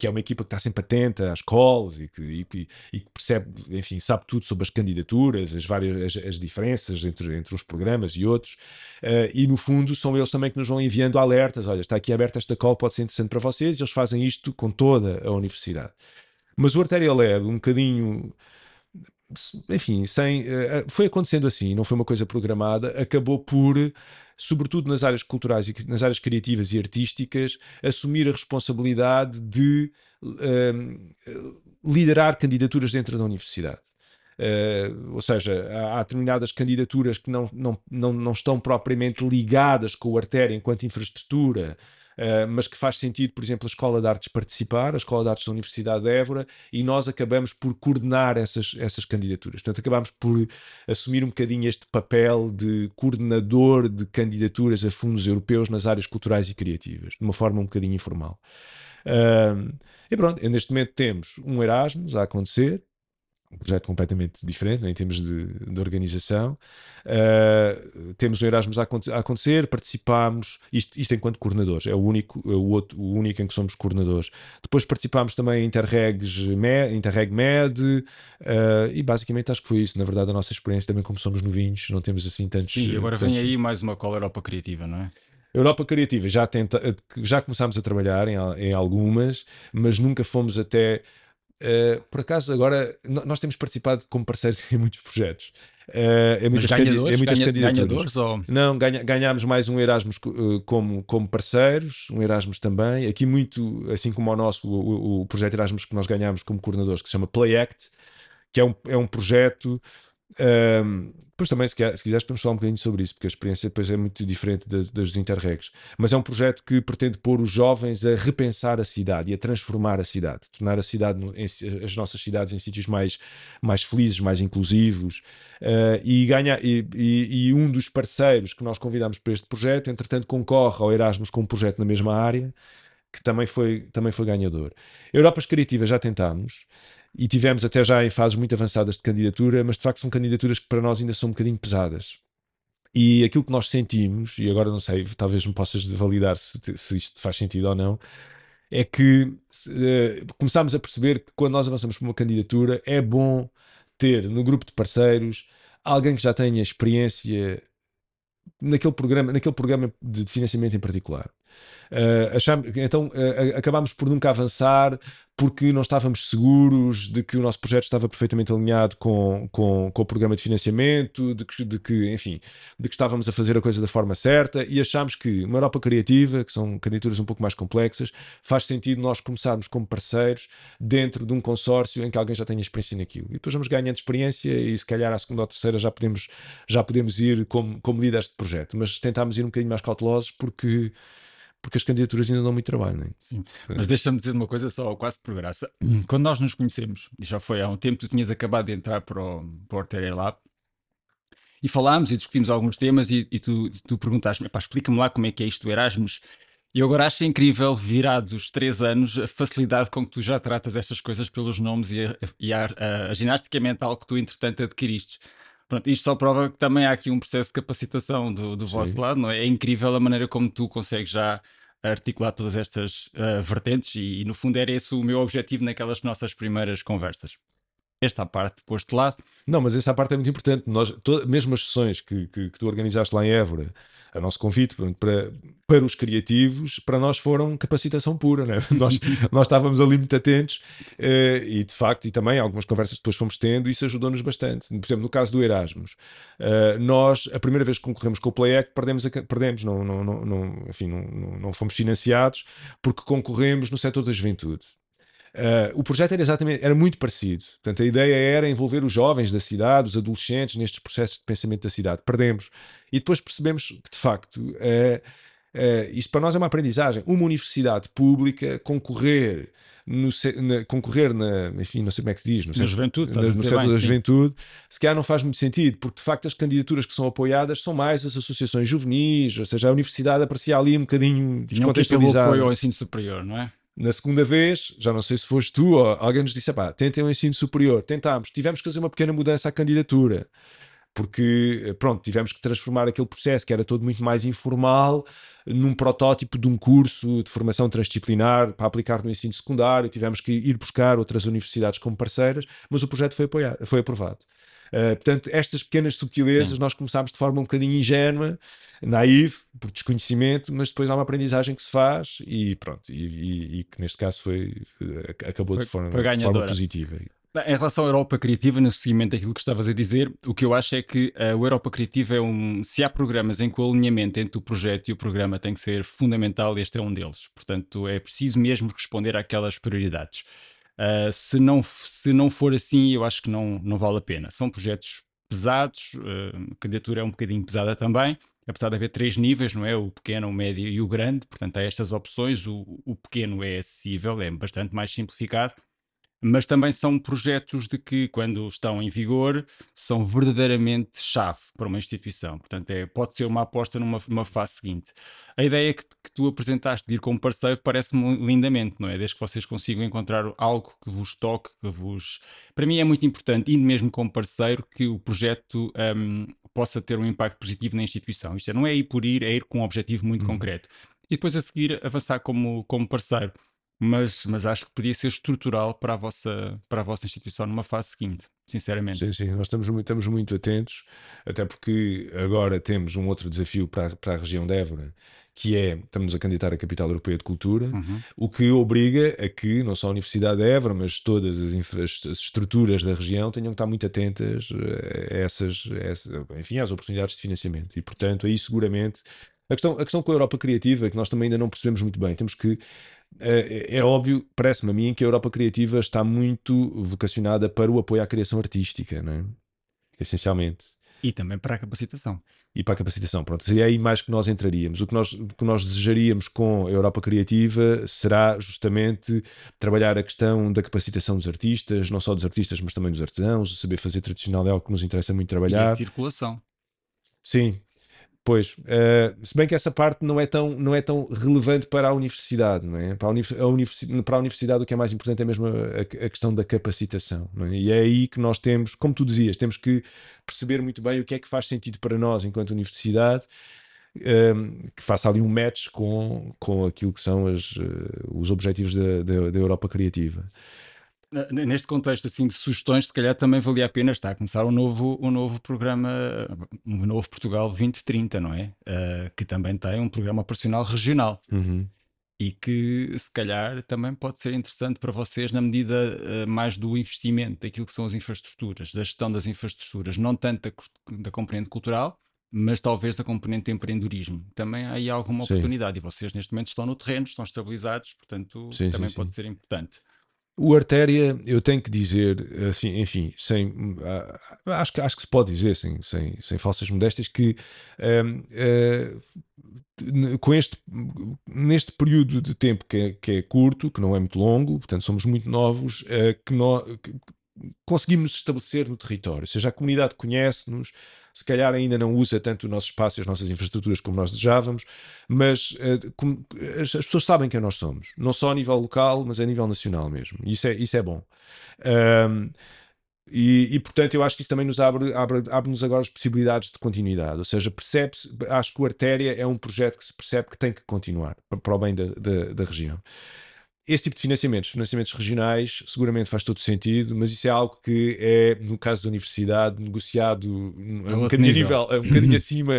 que é uma equipa que está sempre atenta às calls e que, e, e que percebe, enfim, sabe tudo sobre as candidaturas, as várias as, as diferenças entre, entre uns programas e outros. Uh, e no fundo são eles também que nos vão enviando alertas. Olha, está aqui aberta esta call, pode ser interessante para vocês. E eles fazem isto com toda a universidade. Mas o Arterial Lab, um bocadinho enfim, sem, uh, foi acontecendo assim, não foi uma coisa programada, acabou por sobretudo nas áreas culturais e nas áreas criativas e artísticas, assumir a responsabilidade de um, liderar candidaturas dentro da universidade. Uh, ou seja, há, há, determinadas candidaturas que não, não, não, não estão propriamente ligadas com o artéria enquanto infraestrutura, Uh, mas que faz sentido, por exemplo, a Escola de Artes participar, a Escola de Artes da Universidade de Évora, e nós acabamos por coordenar essas, essas candidaturas. Portanto, acabamos por assumir um bocadinho este papel de coordenador de candidaturas a fundos europeus nas áreas culturais e criativas, de uma forma um bocadinho informal. Uh, e pronto, neste momento temos um Erasmus a acontecer, um projeto completamente diferente né, em termos de, de organização. Uh, temos o Erasmus a, a, acontecer, participámos, isto, isto enquanto coordenadores, é o único, é o, outro, o único em que somos coordenadores. Depois participámos também em Interregs Med, Interreg Med uh, e basicamente acho que foi isso, na verdade, a nossa experiência também como somos novinhos, não temos assim tantos... Sim, agora tantos... vem aí mais uma cola Europa Criativa, não é? Europa Criativa já, tenta, já começámos a trabalhar em, em algumas, mas nunca fomos até Uh, por acaso, agora nós temos participado como parceiros em muitos projetos. Uh, em muitas, ganhadores, em muitas ganha, candidaturas. Ganhadores, ou... Não, ganha, ganhámos mais um Erasmus uh, como, como parceiros, um Erasmus também. Aqui, muito assim como o nosso, o, o projeto Erasmus que nós ganhámos como coordenadores, que se chama Play Act, que é um, é um projeto um, depois também, se, se quiseres, podemos falar um bocadinho sobre isso, porque a experiência depois é muito diferente das, das interregs. Mas é um projeto que pretende pôr os jovens a repensar a cidade e a transformar a cidade, tornar a cidade, as nossas cidades em sítios mais, mais felizes, mais inclusivos. Uh, e, ganha, e, e, e, um dos parceiros que nós convidamos para este projeto, entretanto, concorre ao Erasmus com um projeto na mesma área, que também foi, também foi ganhador. Europas Criativas já tentámos e tivemos até já em fases muito avançadas de candidatura, mas de facto são candidaturas que para nós ainda são um bocadinho pesadas. E aquilo que nós sentimos, e agora não sei, talvez me possas validar se, se isto faz sentido ou não, é que uh, começámos a perceber que quando nós avançamos por uma candidatura é bom ter no grupo de parceiros alguém que já tenha experiência naquele programa, naquele programa de financiamento em particular. Uh, achamos, então uh, acabámos por nunca avançar porque não estávamos seguros de que o nosso projeto estava perfeitamente alinhado com, com, com o programa de financiamento, de que, de que, enfim, de que estávamos a fazer a coisa da forma certa e achámos que uma Europa criativa, que são candidaturas um pouco mais complexas, faz sentido nós começarmos como parceiros dentro de um consórcio em que alguém já tenha experiência naquilo. E depois vamos ganhando experiência e se calhar à segunda ou terceira já podemos, já podemos ir como, como líderes de projeto, mas tentámos ir um bocadinho mais cautelosos porque porque as candidaturas ainda dão muito trabalho, não é? Sim. Mas deixa-me dizer uma coisa só, quase por graça. Quando nós nos conhecemos, e já foi há um tempo, tu tinhas acabado de entrar para o, para o Arteria Lab, e falámos e discutimos alguns temas e, e tu, tu perguntaste-me, explica-me lá como é que é isto do Erasmus. E eu agora acho incrível, virados três anos, a facilidade com que tu já tratas estas coisas pelos nomes e a, e a, a, a ginástica mental que tu, entretanto, adquiriste. Pronto, isto só prova que também há aqui um processo de capacitação do, do vosso lado, não é? É incrível a maneira como tu consegues já articular todas estas uh, vertentes e, e, no fundo, era esse o meu objetivo naquelas nossas primeiras conversas. Esta parte posto de lado. Não, mas essa parte é muito importante. Nós, to, mesmo as sessões que, que, que tu organizaste lá em Évora, o nosso convite para, para os criativos, para nós foram capacitação pura, né? nós, nós estávamos ali muito atentos uh, e de facto, e também algumas conversas depois fomos tendo, isso ajudou-nos bastante. Por exemplo, no caso do Erasmus, uh, nós, a primeira vez que concorremos com o PlayEC, perdemos, a, perdemos não, não, não, não, enfim, não, não, não fomos financiados porque concorremos no setor da juventude. Uh, o projeto era exatamente era muito parecido. Portanto, a ideia era envolver os jovens da cidade, os adolescentes, nestes processos de pensamento da cidade. Perdemos. E depois percebemos que, de facto, uh, uh, isto para nós é uma aprendizagem. Uma universidade pública concorrer no, na, concorrer na, enfim, não sei como é que se diz, no, na juventude, na, no setor da sim. juventude, se calhar não faz muito sentido, porque de facto as candidaturas que são apoiadas são mais as associações juvenis, ou seja, a universidade aparecia ali um bocadinho descontextualizada. apoio ao ensino superior, não é? Na segunda vez, já não sei se foste tu ou alguém nos disse: pá, tentem um ensino superior. Tentámos, tivemos que fazer uma pequena mudança à candidatura, porque, pronto, tivemos que transformar aquele processo que era todo muito mais informal num protótipo de um curso de formação transdisciplinar para aplicar no ensino secundário. Tivemos que ir buscar outras universidades como parceiras, mas o projeto foi, apoiado, foi aprovado. Uh, portanto, estas pequenas subtilezas nós começámos de forma um bocadinho ingênua, naive, por desconhecimento, mas depois há uma aprendizagem que se faz e pronto, e, e, e que neste caso foi, eh, acabou foi, de forma, de forma positiva. Em relação à Europa Criativa, no seguimento daquilo que estavas a dizer, o que eu acho é que a Europa Criativa é um. Se há programas em que o alinhamento entre o projeto e o programa tem que ser fundamental, este é um deles. Portanto, é preciso mesmo responder àquelas prioridades. Uh, se, não, se não for assim, eu acho que não, não vale a pena. São projetos pesados, uh, a candidatura é um bocadinho pesada também, apesar de haver três níveis, não é? O pequeno, o médio e o grande, portanto há estas opções. O, o pequeno é acessível, é bastante mais simplificado, mas também são projetos de que, quando estão em vigor, são verdadeiramente chave para uma instituição. Portanto, é, pode ser uma aposta numa, numa fase seguinte. A ideia que, que tu apresentaste de ir como parceiro parece-me lindamente, não é? Desde que vocês consigam encontrar algo que vos toque, que vos. Para mim é muito importante, indo mesmo como parceiro, que o projeto um, possa ter um impacto positivo na instituição. Isto é, não é ir por ir, é ir com um objetivo muito uhum. concreto. E depois a seguir avançar como, como parceiro mas, mas acho que podia ser estrutural para a, vossa, para a vossa instituição numa fase seguinte, sinceramente. Sim, sim, nós estamos muito, estamos muito atentos, até porque agora temos um outro desafio para, para a região de Évora, que é, estamos a candidatar a Capital Europeia de Cultura, uhum. o que obriga a que não só a Universidade de Évora, mas todas as, as estruturas da região tenham que estar muito atentas a essas, a essas, enfim, às oportunidades de financiamento. E, portanto, aí seguramente a questão, a questão com a Europa Criativa, que nós também ainda não percebemos muito bem, temos que é, é óbvio, parece-me a mim, que a Europa Criativa está muito vocacionada para o apoio à criação artística, não é? essencialmente. E também para a capacitação. E para a capacitação, pronto. Seria aí mais que nós entraríamos. O que nós, o que nós desejaríamos com a Europa Criativa será justamente trabalhar a questão da capacitação dos artistas, não só dos artistas, mas também dos artesãos. O saber fazer tradicional é algo que nos interessa muito trabalhar. E a circulação. Sim, Pois, uh, se bem que essa parte não é, tão, não é tão relevante para a universidade, não é? Para a, univers, a universidade, para a universidade o que é mais importante é mesmo a, a questão da capacitação, é? E é aí que nós temos, como tu dizias, temos que perceber muito bem o que é que faz sentido para nós enquanto universidade, um, ehm, que faça ali um match com, com aquilo que são as, uh, os objetivos da, da, da Europa Criativa neste contexto assim de sugestões, se calhar também valia a pena estar a começar um novo, um novo programa, um novo Portugal 2030, não é? Uh, que também tem um programa operacional regional. Uhum. E que se calhar também pode ser interessante para vocês na medida uh, mais do investimento, daquilo que são as infraestruturas, da gestão das infraestruturas, não tanto da, da componente cultural, mas talvez da componente de empreendedorismo. Também há aí alguma sim. oportunidade e vocês neste momento estão no terreno, estão estabilizados, portanto sim, também sim, pode ser importante. O Artéria, eu tenho que dizer, assim, enfim, sem, acho, que, acho que se pode dizer, sem, sem, sem falsas modéstias, que uh, eh, com este, neste período de tempo que é, que é, curto, que não é muito longo, portanto somos muito novos, uh, que, nós, que conseguimos estabelecer no território, ou seja, a comunidade conhece-nos, se calhar ainda não usa tanto o nosso espaço e as nossas infraestruturas como nós desejávamos, mas uh, como, as, as, pessoas sabem quem nós somos, não só a nível local, mas a nível nacional mesmo. Isso é, isso é bom. Um, e, e, portanto, eu acho que isso também nos abre, abre, abre-nos agora as possibilidades de continuidade. Ou seja, percebe-se, acho que o Artéria é um projeto que se percebe que tem que continuar para, para o bem da, da, da região esse tipo de financiamentos, financiamentos regionais, seguramente faz todo sentido, mas isso é algo que é, no caso da universidade, negociado é um bocadinho, nível. Nível, um bocadinho acima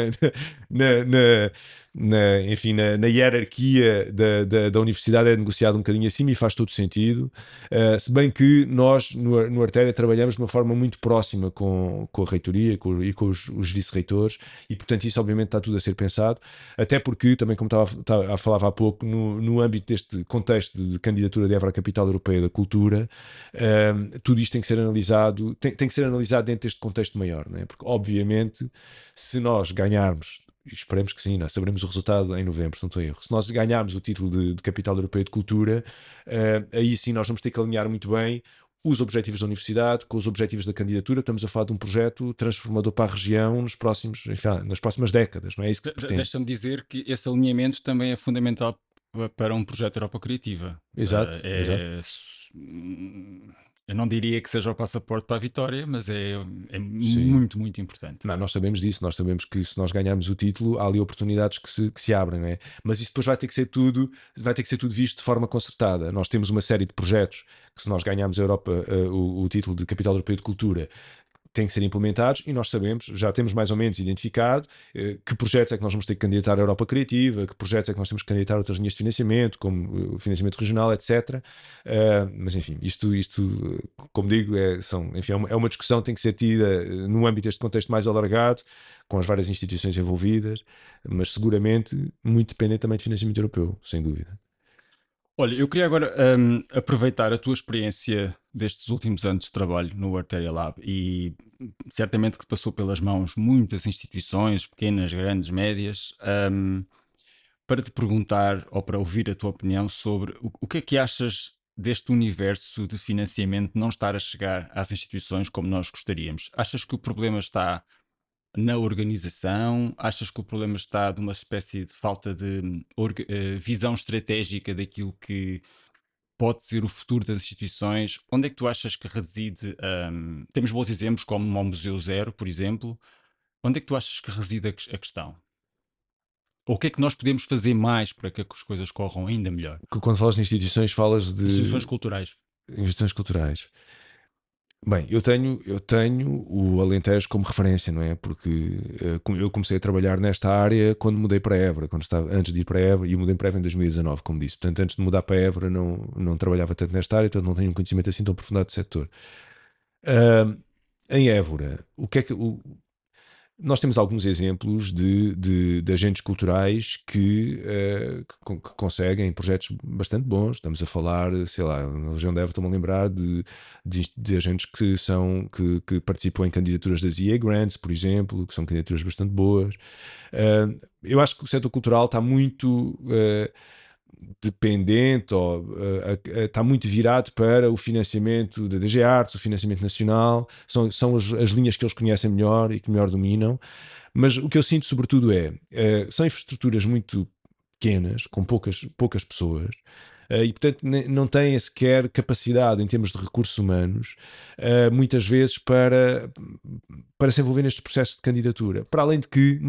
na, na, na, enfim, na, na hierarquia da, da, da, universidade é negociado um bocadinho acima e faz todo sentido. Uh, se bem que nós, no, no Artéria, trabalhamos de uma forma muito próxima com, com a reitoria com, e com os, os vice-reitores, e portanto isso obviamente está tudo a ser pensado, até porque, também como estava, estava a falar há pouco, no, no âmbito deste contexto de candidatura de Évora à Capital Europeia da Cultura, uh, tudo isto tem que ser analisado, tem, tem que ser analisado dentro deste contexto maior, não é? porque obviamente se nós ganharmos esperemos que sim, nós saberemos o resultado em novembro, se não estou a erro. Se nós ganharmos o título de, de Capital Europeia de Cultura, uh, aí sim nós vamos ter que alinhar muito bem os objetivos da universidade com os objetivos da candidatura. Estamos a falar de um projeto transformador para a região nos próximos, enfim, nas próximas décadas, não é isso que se pretende. Deixa-me dizer que esse alinhamento também é fundamental para um projeto Europa Criativa. Exato, uh, é, exato eu não diria que seja o passaporte para a vitória, mas é, é muito, muito importante. Não, nós sabemos disso, nós sabemos que se nós ganharmos o título, há ali oportunidades que se, que se abrem, não é? Mas isso depois vai ter que ser tudo, vai ter que ser tudo visto de forma concertada. Nós temos uma série de projetos que se nós ganharmos a Europa, uh, o, o, título de Capital Europeu de Cultura, têm que ser implementados e nós sabemos, já temos mais ou menos identificado eh, que projetos é que nós vamos ter que candidatar à Europa Criativa, que projetos é que nós temos que candidatar a outras linhas de financiamento, como eh, o financiamento regional, etc. Eh, mas enfim, isto, isto como digo, é, são, enfim, é, uma, é uma discussão que tem que ser tida no âmbito deste contexto mais alargado, com as várias instituições envolvidas, mas seguramente muito dependente também de financiamento europeu, sem dúvida. Olha, eu queria agora hum, aproveitar a tua experiência destes últimos anos de trabalho no Arteria Lab e certamente que passou pelas mãos muitas instituições, pequenas, grandes, médias, hum, para te perguntar ou para ouvir a tua opinião sobre o, o que é que achas deste universo de financiamento não estar a chegar às instituições como nós gostaríamos. Achas que o problema está na organização? Achas que o problema está de uma espécie de falta de hum, orga- eh, visão estratégica daquilo que pode ser o futuro das instituições? Onde é que tu achas que reside? hum, temos bons exemplos, como o Museu Zero, por exemplo. Onde é que tu achas que reside a, ques- a questão? Ou o que é que nós podemos fazer mais para que as coisas corram ainda melhor? Quando falas de instituições, falas de Instituições culturais. instituições culturais. Bem, eu tenho, eu tenho o Alentejo como referência, não é? Porque com- eu comecei a trabalhar nesta área quando mudei para Évora, quando estava, antes de ir para Évora, e mudei para Évora em 2019, como disse. Portanto, antes de mudar para Évora, não, não trabalhava tanto nesta área, portanto, não tenho um conhecimento assim tão aprofundado do setor. Ahm, em Évora, o que é que. Nós temos alguns exemplos de, de- de agentes culturais que, eh, que que conseguem projetos bastante bons. Estamos a falar, sei lá, na região de Évora, estou-me a lembrar de, de, de agentes que, são, que, que participam em candidaturas das EA Grants, por exemplo, que são candidaturas bastante boas. Eh, eu acho que o setor cultural está muito. eh, dependente ou eh, está muito virado para o financiamento da DG Artes, o financiamento nacional, são, são as, as linhas que eles conhecem melhor e que melhor dominam. Mas o que eu sinto, sobretudo, é eh, são infraestruturas muito pequenas, com poucas, poucas pessoas, eh, e portanto não têm sequer capacidade em termos de recursos humanos, eh, muitas vezes para, para se envolver nestes processos de candidatura. Para além de que,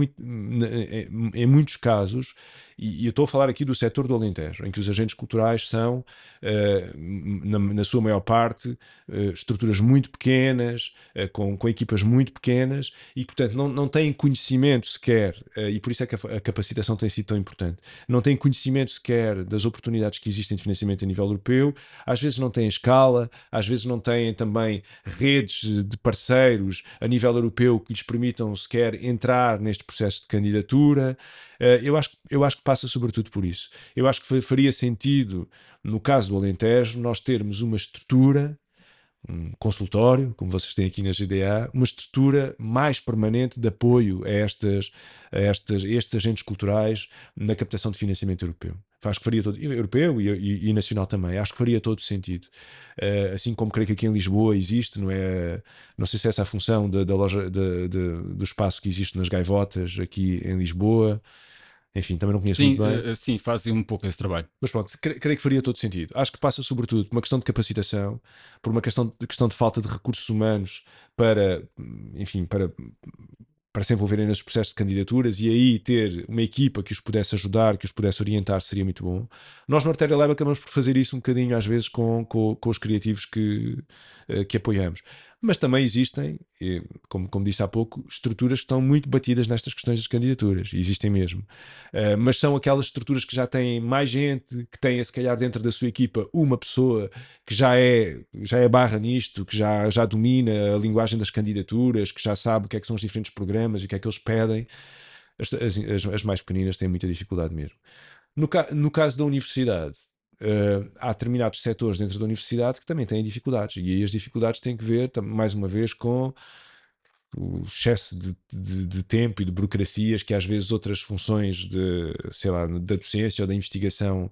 em muitos casos, e, e eu estou a falar aqui do setor do Alentejo, em que os agentes culturais são, eh, na, na sua maior parte, eh, estruturas muito pequenas, eh, com, com equipas muito pequenas, e portanto não, não têm conhecimento sequer, e por isso é que a, a capacitação tem sido tão importante, não têm conhecimento sequer das oportunidades que existem de financiamento a nível europeu, às vezes não têm escala, às vezes não têm também redes de parceiros a nível europeu que lhes permitam sequer entrar neste processo de candidatura. Eh, eu, acho, eu acho que passa sobretudo por isso. Eu acho que fa- faria sentido, no caso do Alentejo, nós termos uma estrutura um consultório, como vocês têm aqui na GDA, uma estrutura mais permanente de apoio a, estas, a, estas, estes agentes culturais na captação de financiamento europeu. Acho que faria todo, europeu e, e- e nacional também, acho que faria todo sentido. Eh, assim como creio que aqui em Lisboa existe, não é? Não sei se é essa a função da, loja, do espaço que existe nas gaivotas aqui em Lisboa. Enfim, também não conheço Sim, muito bem. eh, sim, fazem um pouco esse trabalho. Mas pronto, cre- creio que faria todo sentido. Acho que passa sobretudo por uma questão de capacitação, por uma questão de, questão de falta de recursos humanos para, enfim, para, para se envolverem nesses processos de candidaturas e aí ter uma equipa que os pudesse ajudar, que os pudesse orientar, seria muito bom. Nós no Artéria Lab acabamos por fazer isso um bocadinho às vezes com, com, com os criativos que, eh, que apoiamos. Mas também existem, como, como disse há pouco, estruturas que estão muito batidas nestas questões das candidaturas. Existem mesmo. Uh, mas são aquelas estruturas que já têm mais gente, que têm, se calhar, dentro da sua equipa, uma pessoa que já é, já é barra nisto, que já, já domina a linguagem das candidaturas, que já sabe o que é que são os diferentes programas e o que é que eles pedem. As, as, as- as mais pequeninas têm muita dificuldade mesmo. No, ca- no caso da universidade, uh, há determinados setores dentro da universidade que também têm dificuldades. E aí as dificuldades têm que ver, mais uma vez, com o excesso de, de- de tempo e de burocracias que às vezes outras funções de, sei lá, da docência ou da investigação.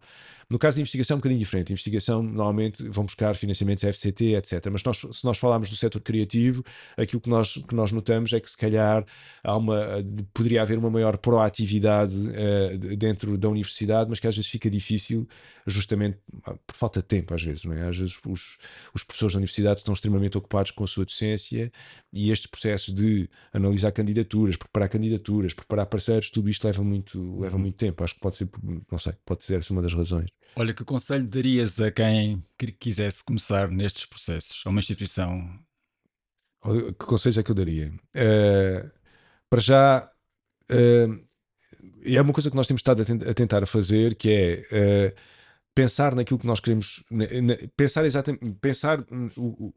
No caso da investigação é um bocadinho diferente. A investigação normalmente vão buscar financiamentos FCT, etc. Mas nós, se nós falarmos do setor criativo, aquilo que nós, que nós notamos é que se calhar há uma, poderia haver uma maior proatividade de- dentro da universidade, mas que às vezes fica difícil justamente ah, por falta de tempo, às vezes, não é? Às vezes os, os professores da universidade estão extremamente ocupados com a sua docência e estes processos de analisar candidaturas, preparar candidaturas, preparar parceiros, tudo isto leva muito, leva muito tempo. Acho que pode ser, não sei, pode ser essa uma das razões. Olha, que conselho darias a quem que- quisesse começar nestes processos? A uma instituição? Que conselhos é que eu daria? Eh, para já, eh, é uma coisa que nós temos estado a, a tentar fazer, que é eh, pensar naquilo que nós queremos, pensar exatamente, pensar o-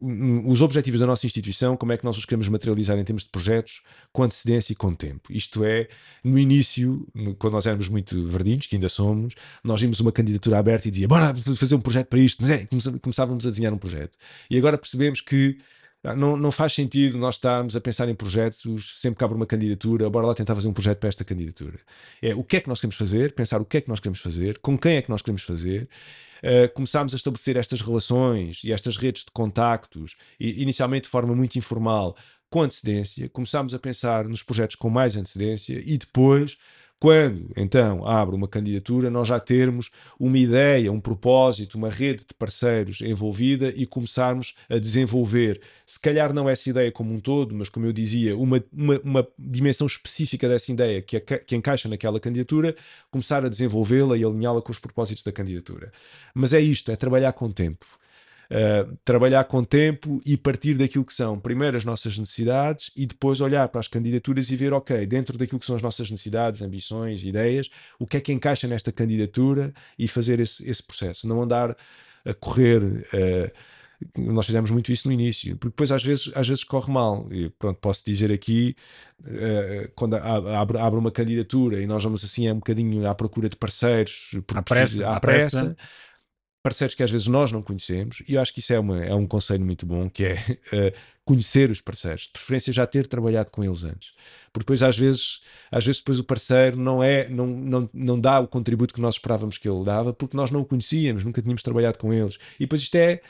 os objetivos da nossa instituição, como é que nós os queremos materializar em termos de projetos, com antecedência e com tempo. Isto é, no início, quando nós éramos muito verdinhos, que ainda somos, nós vimos uma candidatura aberta e dizia, bora fazer um projeto para isto, é? começávamos a desenhar um projeto. E agora percebemos que não, não faz sentido nós estarmos a pensar em projetos sempre abre uma candidatura, bora lá tentar fazer um projeto para esta candidatura. É o que é que nós queremos fazer, pensar o que é que nós queremos fazer, com quem é que nós queremos fazer, uh, começámos a estabelecer estas relações e estas redes de contactos, e, inicialmente de forma muito informal, com antecedência, começámos a pensar nos projetos com mais antecedência e depois quando então abre uma candidatura, nós já termos uma ideia, um propósito, uma rede de parceiros envolvida e começarmos a desenvolver, se calhar não essa ideia como um todo, mas como eu dizia, uma, uma, uma dimensão específica dessa ideia que, que encaixa naquela candidatura, começar a desenvolvê-la e alinhá-la com os propósitos da candidatura. Mas é isto, é trabalhar com tempo. Uh, trabalhar com tempo e partir daquilo que são primeiro as nossas necessidades e depois olhar para as candidaturas e ver, ok, dentro daquilo que são as nossas necessidades, ambições, ideias, o que é que encaixa nesta candidatura e fazer esse, esse processo. Não andar a correr. Uh, nós fizemos muito isso no início, porque depois às vezes, às vezes corre mal. E pronto, posso dizer aqui, uh, quando abre, abre, uma candidatura e nós vamos assim é um bocadinho à procura de parceiros, à pressa, à pressa, pressa parceiros que às vezes nós não conhecemos, e eu acho que isso é, uma, é um conselho muito bom, que é uh, conhecer os parceiros, de preferência já ter trabalhado com eles antes. Porque depois, às vezes, às vezes depois o parceiro não, é, não, não, não dá o contributo que nós esperávamos que ele dava, porque nós não o conhecíamos, nunca tínhamos trabalhado com eles. E depois isto é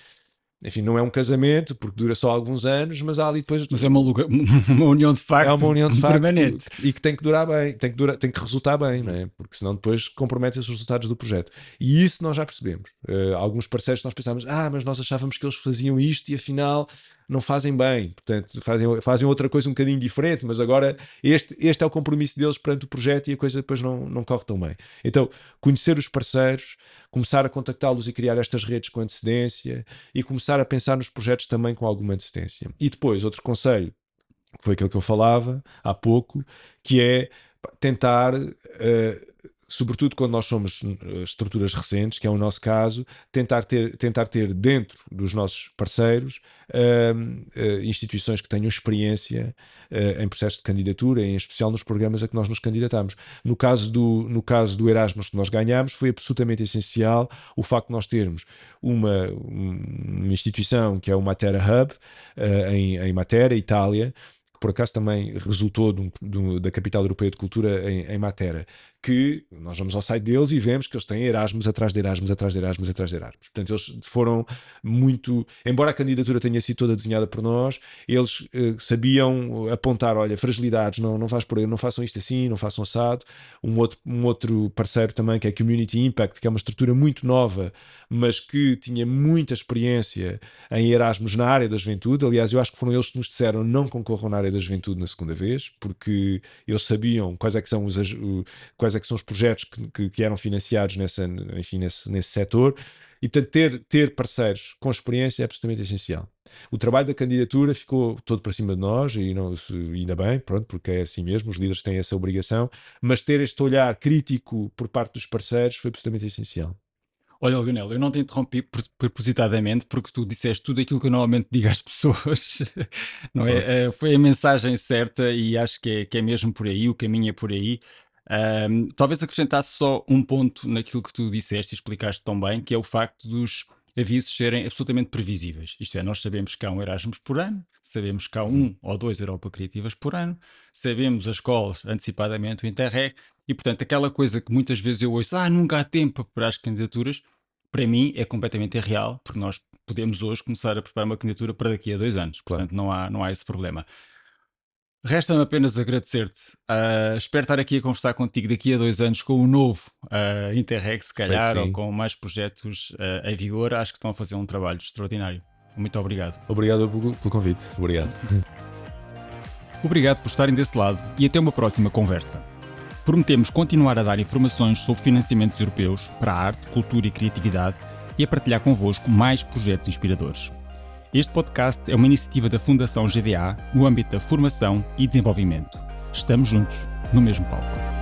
enfim, não é um casamento, porque dura só alguns anos, mas há ali depois. Mas é uma, uma união de facto. É uma união de facto permanente. E que tem que durar bem, tem que, durar, tem que resultar bem, não é? Porque senão depois comprometem os resultados do projeto. E isso nós já percebemos. Uh, alguns parceiros nós pensávamos, ah, mas nós achávamos que eles faziam isto e afinal não fazem bem, portanto, fazem, fazem outra coisa um bocadinho diferente, mas agora este, este é o compromisso deles perante o projeto e a coisa depois não, não corre tão bem. Então, conhecer os parceiros, começar a contactá-los e criar estas redes com antecedência e começar a pensar nos projetos também com alguma antecedência. E depois, outro conselho, que foi aquilo que eu falava há pouco, que é tentar uh, sobretudo quando nós somos eh, estruturas recentes, que é o nosso caso, tentar ter, tentar ter dentro dos nossos parceiros uh, uh, instituições que tenham experiência uh, em processos de candidatura, em especial nos programas a que nós nos candidatamos. No caso do, no caso do Erasmus que nós ganhamos, foi absolutamente essencial o facto de nós termos uma, uma instituição que é o Matera Hub, em, em Matera, Itália, por acaso também resultou de um, de, da Capital Europeia de Cultura em, em Matera, que nós vamos ao site deles e vemos que eles têm Erasmus atrás de Erasmus, atrás de Erasmus, atrás de Erasmus. Portanto, eles foram muito. Embora a candidatura tenha sido toda desenhada por nós, eles eh, sabiam apontar: olha, fragilidades, não, não faz por aí, não façam isto assim, não façam assado. Um outro, um outro parceiro também, que é a Community Impact, que é uma estrutura muito nova, mas que tinha muita experiência em Erasmus na área da juventude. Aliás, eu acho que foram eles que nos disseram: não concorram na área da juventude na segunda vez, porque eles sabiam quais é que são os. Quais é que são os projetos que, que, que eram financiados nessa, enfim, nesse, nesse setor. E, portanto, ter, ter parceiros com experiência é absolutamente essencial. O trabalho da candidatura ficou todo para cima de nós, e não, ainda bem, pronto, porque é assim mesmo, os líderes têm essa obrigação, mas ter este olhar crítico por parte dos parceiros foi absolutamente essencial. Olha, Lionel, eu não te interrompi propositadamente porque tu disseste tudo aquilo que eu normalmente digo às pessoas, não é? Uh, foi a mensagem certa e acho que é, que é mesmo por aí, o caminho é por aí. Um, talvez acrescentasse só um ponto naquilo que tu disseste e explicaste tão bem, que é o facto dos avisos serem absolutamente previsíveis. Isto é, nós sabemos que há um Erasmus por ano, sabemos que há um ou dois Europa Criativas por ano, sabemos as escolas antecipadamente, o Interreg, e portanto aquela coisa que muitas vezes eu ouço, ah, nunca há tempo para as candidaturas, para mim é completamente irreal, porque nós podemos hoje começar a preparar uma candidatura para daqui a dois anos, portanto não, há, não há esse problema. Resta-me apenas agradecer-te. Uh, espero estar aqui a conversar contigo daqui a dois anos com o novo uh, Interreg, se calhar, ou com mais projetos uh, em vigor. Acho que estão a fazer um trabalho extraordinário. Muito obrigado. Obrigado pelo, pelo convite. Obrigado. Obrigado por estarem desse lado e até uma próxima conversa. Prometemos continuar a dar informações sobre financiamentos europeus para a arte, cultura e criatividade e a partilhar convosco mais projetos inspiradores. Este podcast é uma iniciativa da Fundação GDA no âmbito da formação e desenvolvimento. Estamos juntos, no mesmo palco.